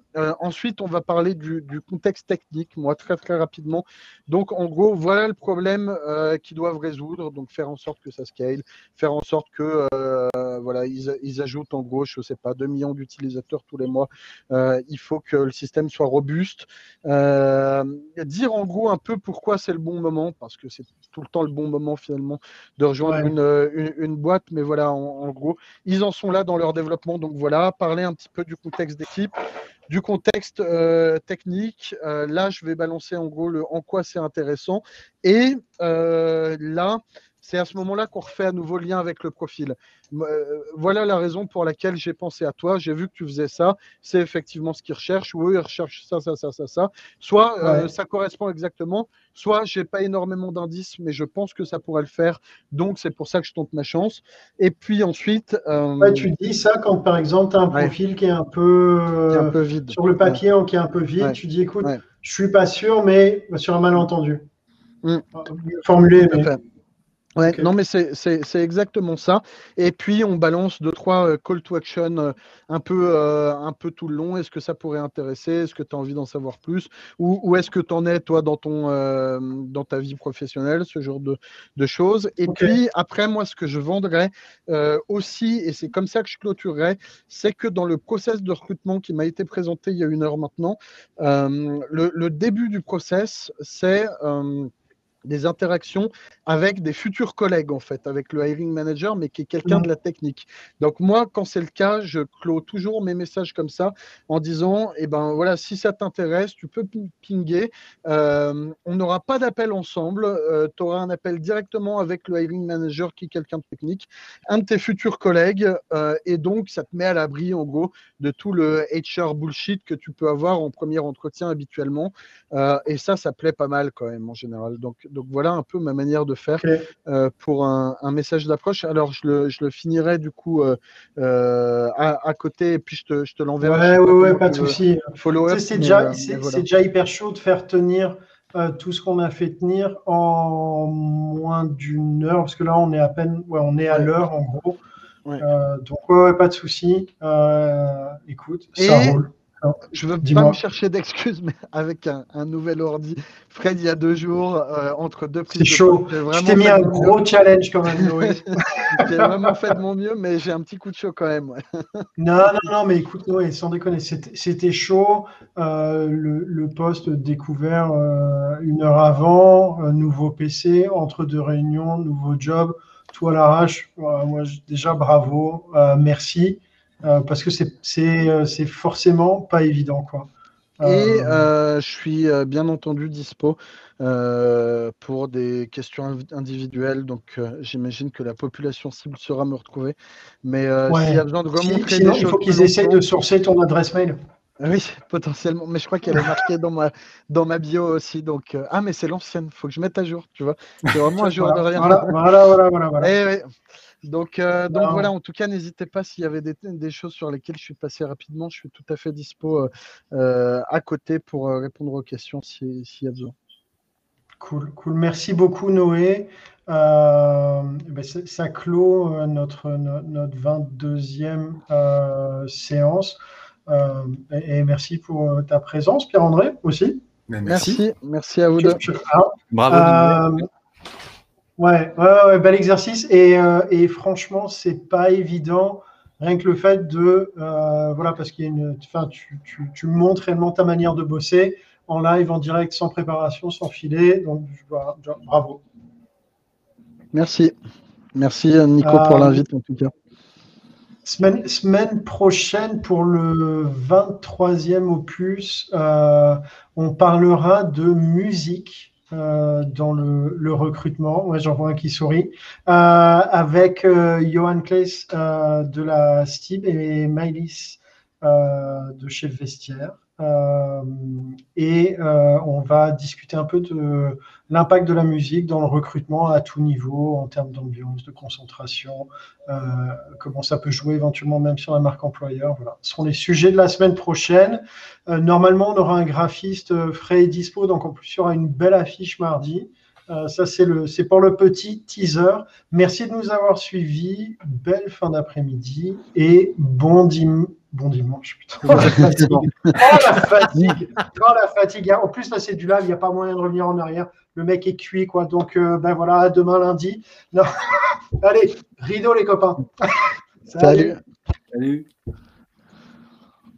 Speaker 3: ensuite, on va parler du, contexte technique, moi, très très rapidement. Donc, en gros, voilà le problème qu'ils doivent résoudre. Donc, faire en sorte que ça scale, faire en sorte que voilà, ils, ajoutent en gros, je sais pas, 2 millions d'utilisateurs tous les mois. il faut que le système soit robuste. dire en gros un peu pourquoi c'est le bon moment, parce que c'est tout le temps le bon moment finalement de rejoindre une, une, boîte. Mais voilà, en, gros, ils en sont là dans leur développement. Donc voilà, parler un petit peu du contexte d'équipe, du contexte euh, technique. Euh, là, je vais balancer en gros le en quoi c'est intéressant. Et euh, là, c'est à ce moment-là qu'on refait à nouveau lien avec le profil. Euh, voilà la raison pour laquelle j'ai pensé à toi. J'ai vu que tu faisais ça. C'est effectivement ce qu'ils recherchent. Oui, ils recherchent ça, ça, ça, ça, ça. Soit euh, ça correspond exactement, soit j'ai pas énormément d'indices, mais je pense que ça pourrait le faire. Donc c'est pour ça que je tente ma chance. Et puis ensuite.
Speaker 1: Euh, tu dis ça quand par exemple tu as un profil qui est un peu, un peu vide. Sur le papier, qui est un peu vide. Tu dis écoute, je suis pas sûr, mais sur un malentendu. Mmh. Formulé, mais.
Speaker 3: Ouais, non, mais c'est exactement ça. Et puis, on balance deux, trois euh, call to action euh, un, peu, euh, un peu tout le long. Est-ce que ça pourrait intéresser? Est-ce que tu as envie d'en savoir plus? Ou, ou est-ce que tu en es, toi, dans, ton, dans ta vie professionnelle, ce genre de, de choses? Et puis, après, moi, ce que je vendrais aussi, et c'est comme ça que je clôturerai, c'est que dans le process de recrutement qui m'a été présenté il y a une heure maintenant, le, le, début du process, c'est des interactions avec des futurs collègues, en fait, avec le hiring manager, mais qui est quelqu'un de la technique. Donc, moi, quand c'est le cas, je clôt toujours mes messages comme ça en disant, eh ben voilà, si ça t'intéresse, tu peux pinguer. Euh, on n'aura pas d'appel ensemble. Euh, tu auras un appel directement avec le hiring manager qui est quelqu'un de technique, un de tes futurs collègues, euh, et donc ça te met à l'abri, en gros, de tout le HR bullshit que tu peux avoir en premier entretien habituellement. et ça, ça plaît pas mal quand même en général. Donc, donc voilà un peu ma manière de faire euh, pour un, message d'approche. Alors je le, je le, finirai du coup euh, euh, à, côté et puis je te, je te l'enverrai.
Speaker 1: Ouais, ouais, pas de souci. C'est déjà, déjà, hyper chaud de faire tenir tout ce qu'on a fait tenir en moins d'une heure, parce que là on est à peine, ouais, on est à l'heure en gros. donc ouais, pas de souci. écoute, ça roule.
Speaker 3: Je veux pas me chercher d'excuses, mais avec un, nouvel ordi, Fred, il y a deux jours, euh, entre deux
Speaker 1: prises. C'est chaud. Je t'ai mis un gros challenge quand même,
Speaker 3: j'ai vraiment fait de mon mieux, mais j'ai un petit coup de chaud quand même.
Speaker 1: non, non, non, mais écoute, Noé, sans déconner, c'était chaud. Euh, le, poste découvert euh, une heure avant, nouveau PC, entre deux réunions, nouveau job, tout à l'arrache. moi, déjà, bravo, merci. Euh, parce que euh, c'est forcément pas évident. Quoi.
Speaker 3: Et euh, je suis bien entendu dispo pour des questions individuelles. Donc, j'imagine que la population cible sera me retrouver. Mais s'il y a besoin de remontrer
Speaker 1: Sinon, il faut qu'ils essayent de sourcer ton adresse mail.
Speaker 3: Oui, potentiellement. Mais je crois qu'elle est marquée dans ma, dans ma bio aussi. Donc, euh, ah, mais c'est l'ancienne. Il faut que je mette à jour. Tu vois, c'est vraiment un jour de rien.
Speaker 1: Voilà, voilà, voilà, voilà. voilà.
Speaker 3: Eh donc, euh, donc voilà, en tout cas, n'hésitez pas s'il y avait des, des, choses sur lesquelles je suis passé rapidement. Je suis tout à fait dispo euh, à côté pour répondre aux questions s'il y a besoin.
Speaker 1: Cool, cool. Merci beaucoup, Noé. Euh, ben ça clôt notre, notre 22e euh, séance. Euh, et, merci pour euh, ta présence, Pierre-André, aussi.
Speaker 3: Ben, merci. merci. à vous deux.
Speaker 2: Bravo.
Speaker 1: Ouais, ouais, ouais, bel exercice. Et, et franchement, c'est pas évident rien que le fait de voilà parce qu'il y a une enfin tu, tu, tu, montres réellement ta manière de bosser en live en direct sans préparation sans filet donc voilà, bravo
Speaker 3: Merci. Merci Nico pour euh, l'invite en tout cas.
Speaker 1: Semaine, prochaine pour le 23e opus, euh, on parlera de musique euh, dans le, recrutement. Ouais, j'en vois un qui sourit. avec Johan Kleis de la STIB et Maïlis de chez Vestiaire. Euh, et euh, on va discuter un peu de l'impact de la musique dans le recrutement à tout niveau, en termes d'ambiance, de concentration, euh, comment ça peut jouer éventuellement même sur la marque employeur. Voilà. Ce seront les sujets de la semaine prochaine. normalement, on aura un graphiste frais et dispo, donc en plus, il y aura une belle affiche mardi. ça, c'est, pour le petit teaser. Merci de nous avoir suivis. Belle fin d'après-midi et bon dimanche Bon dimanche, putain. Oh la fatigue. oh la fatigue. Oh la fatigue. En plus, là, c'est du live, il n'y a pas moyen de revenir en arrière. Le mec est cuit, quoi. Donc, euh, ben voilà, demain lundi. Non. Allez, rideau, les copains.
Speaker 3: Salut.
Speaker 2: Salut.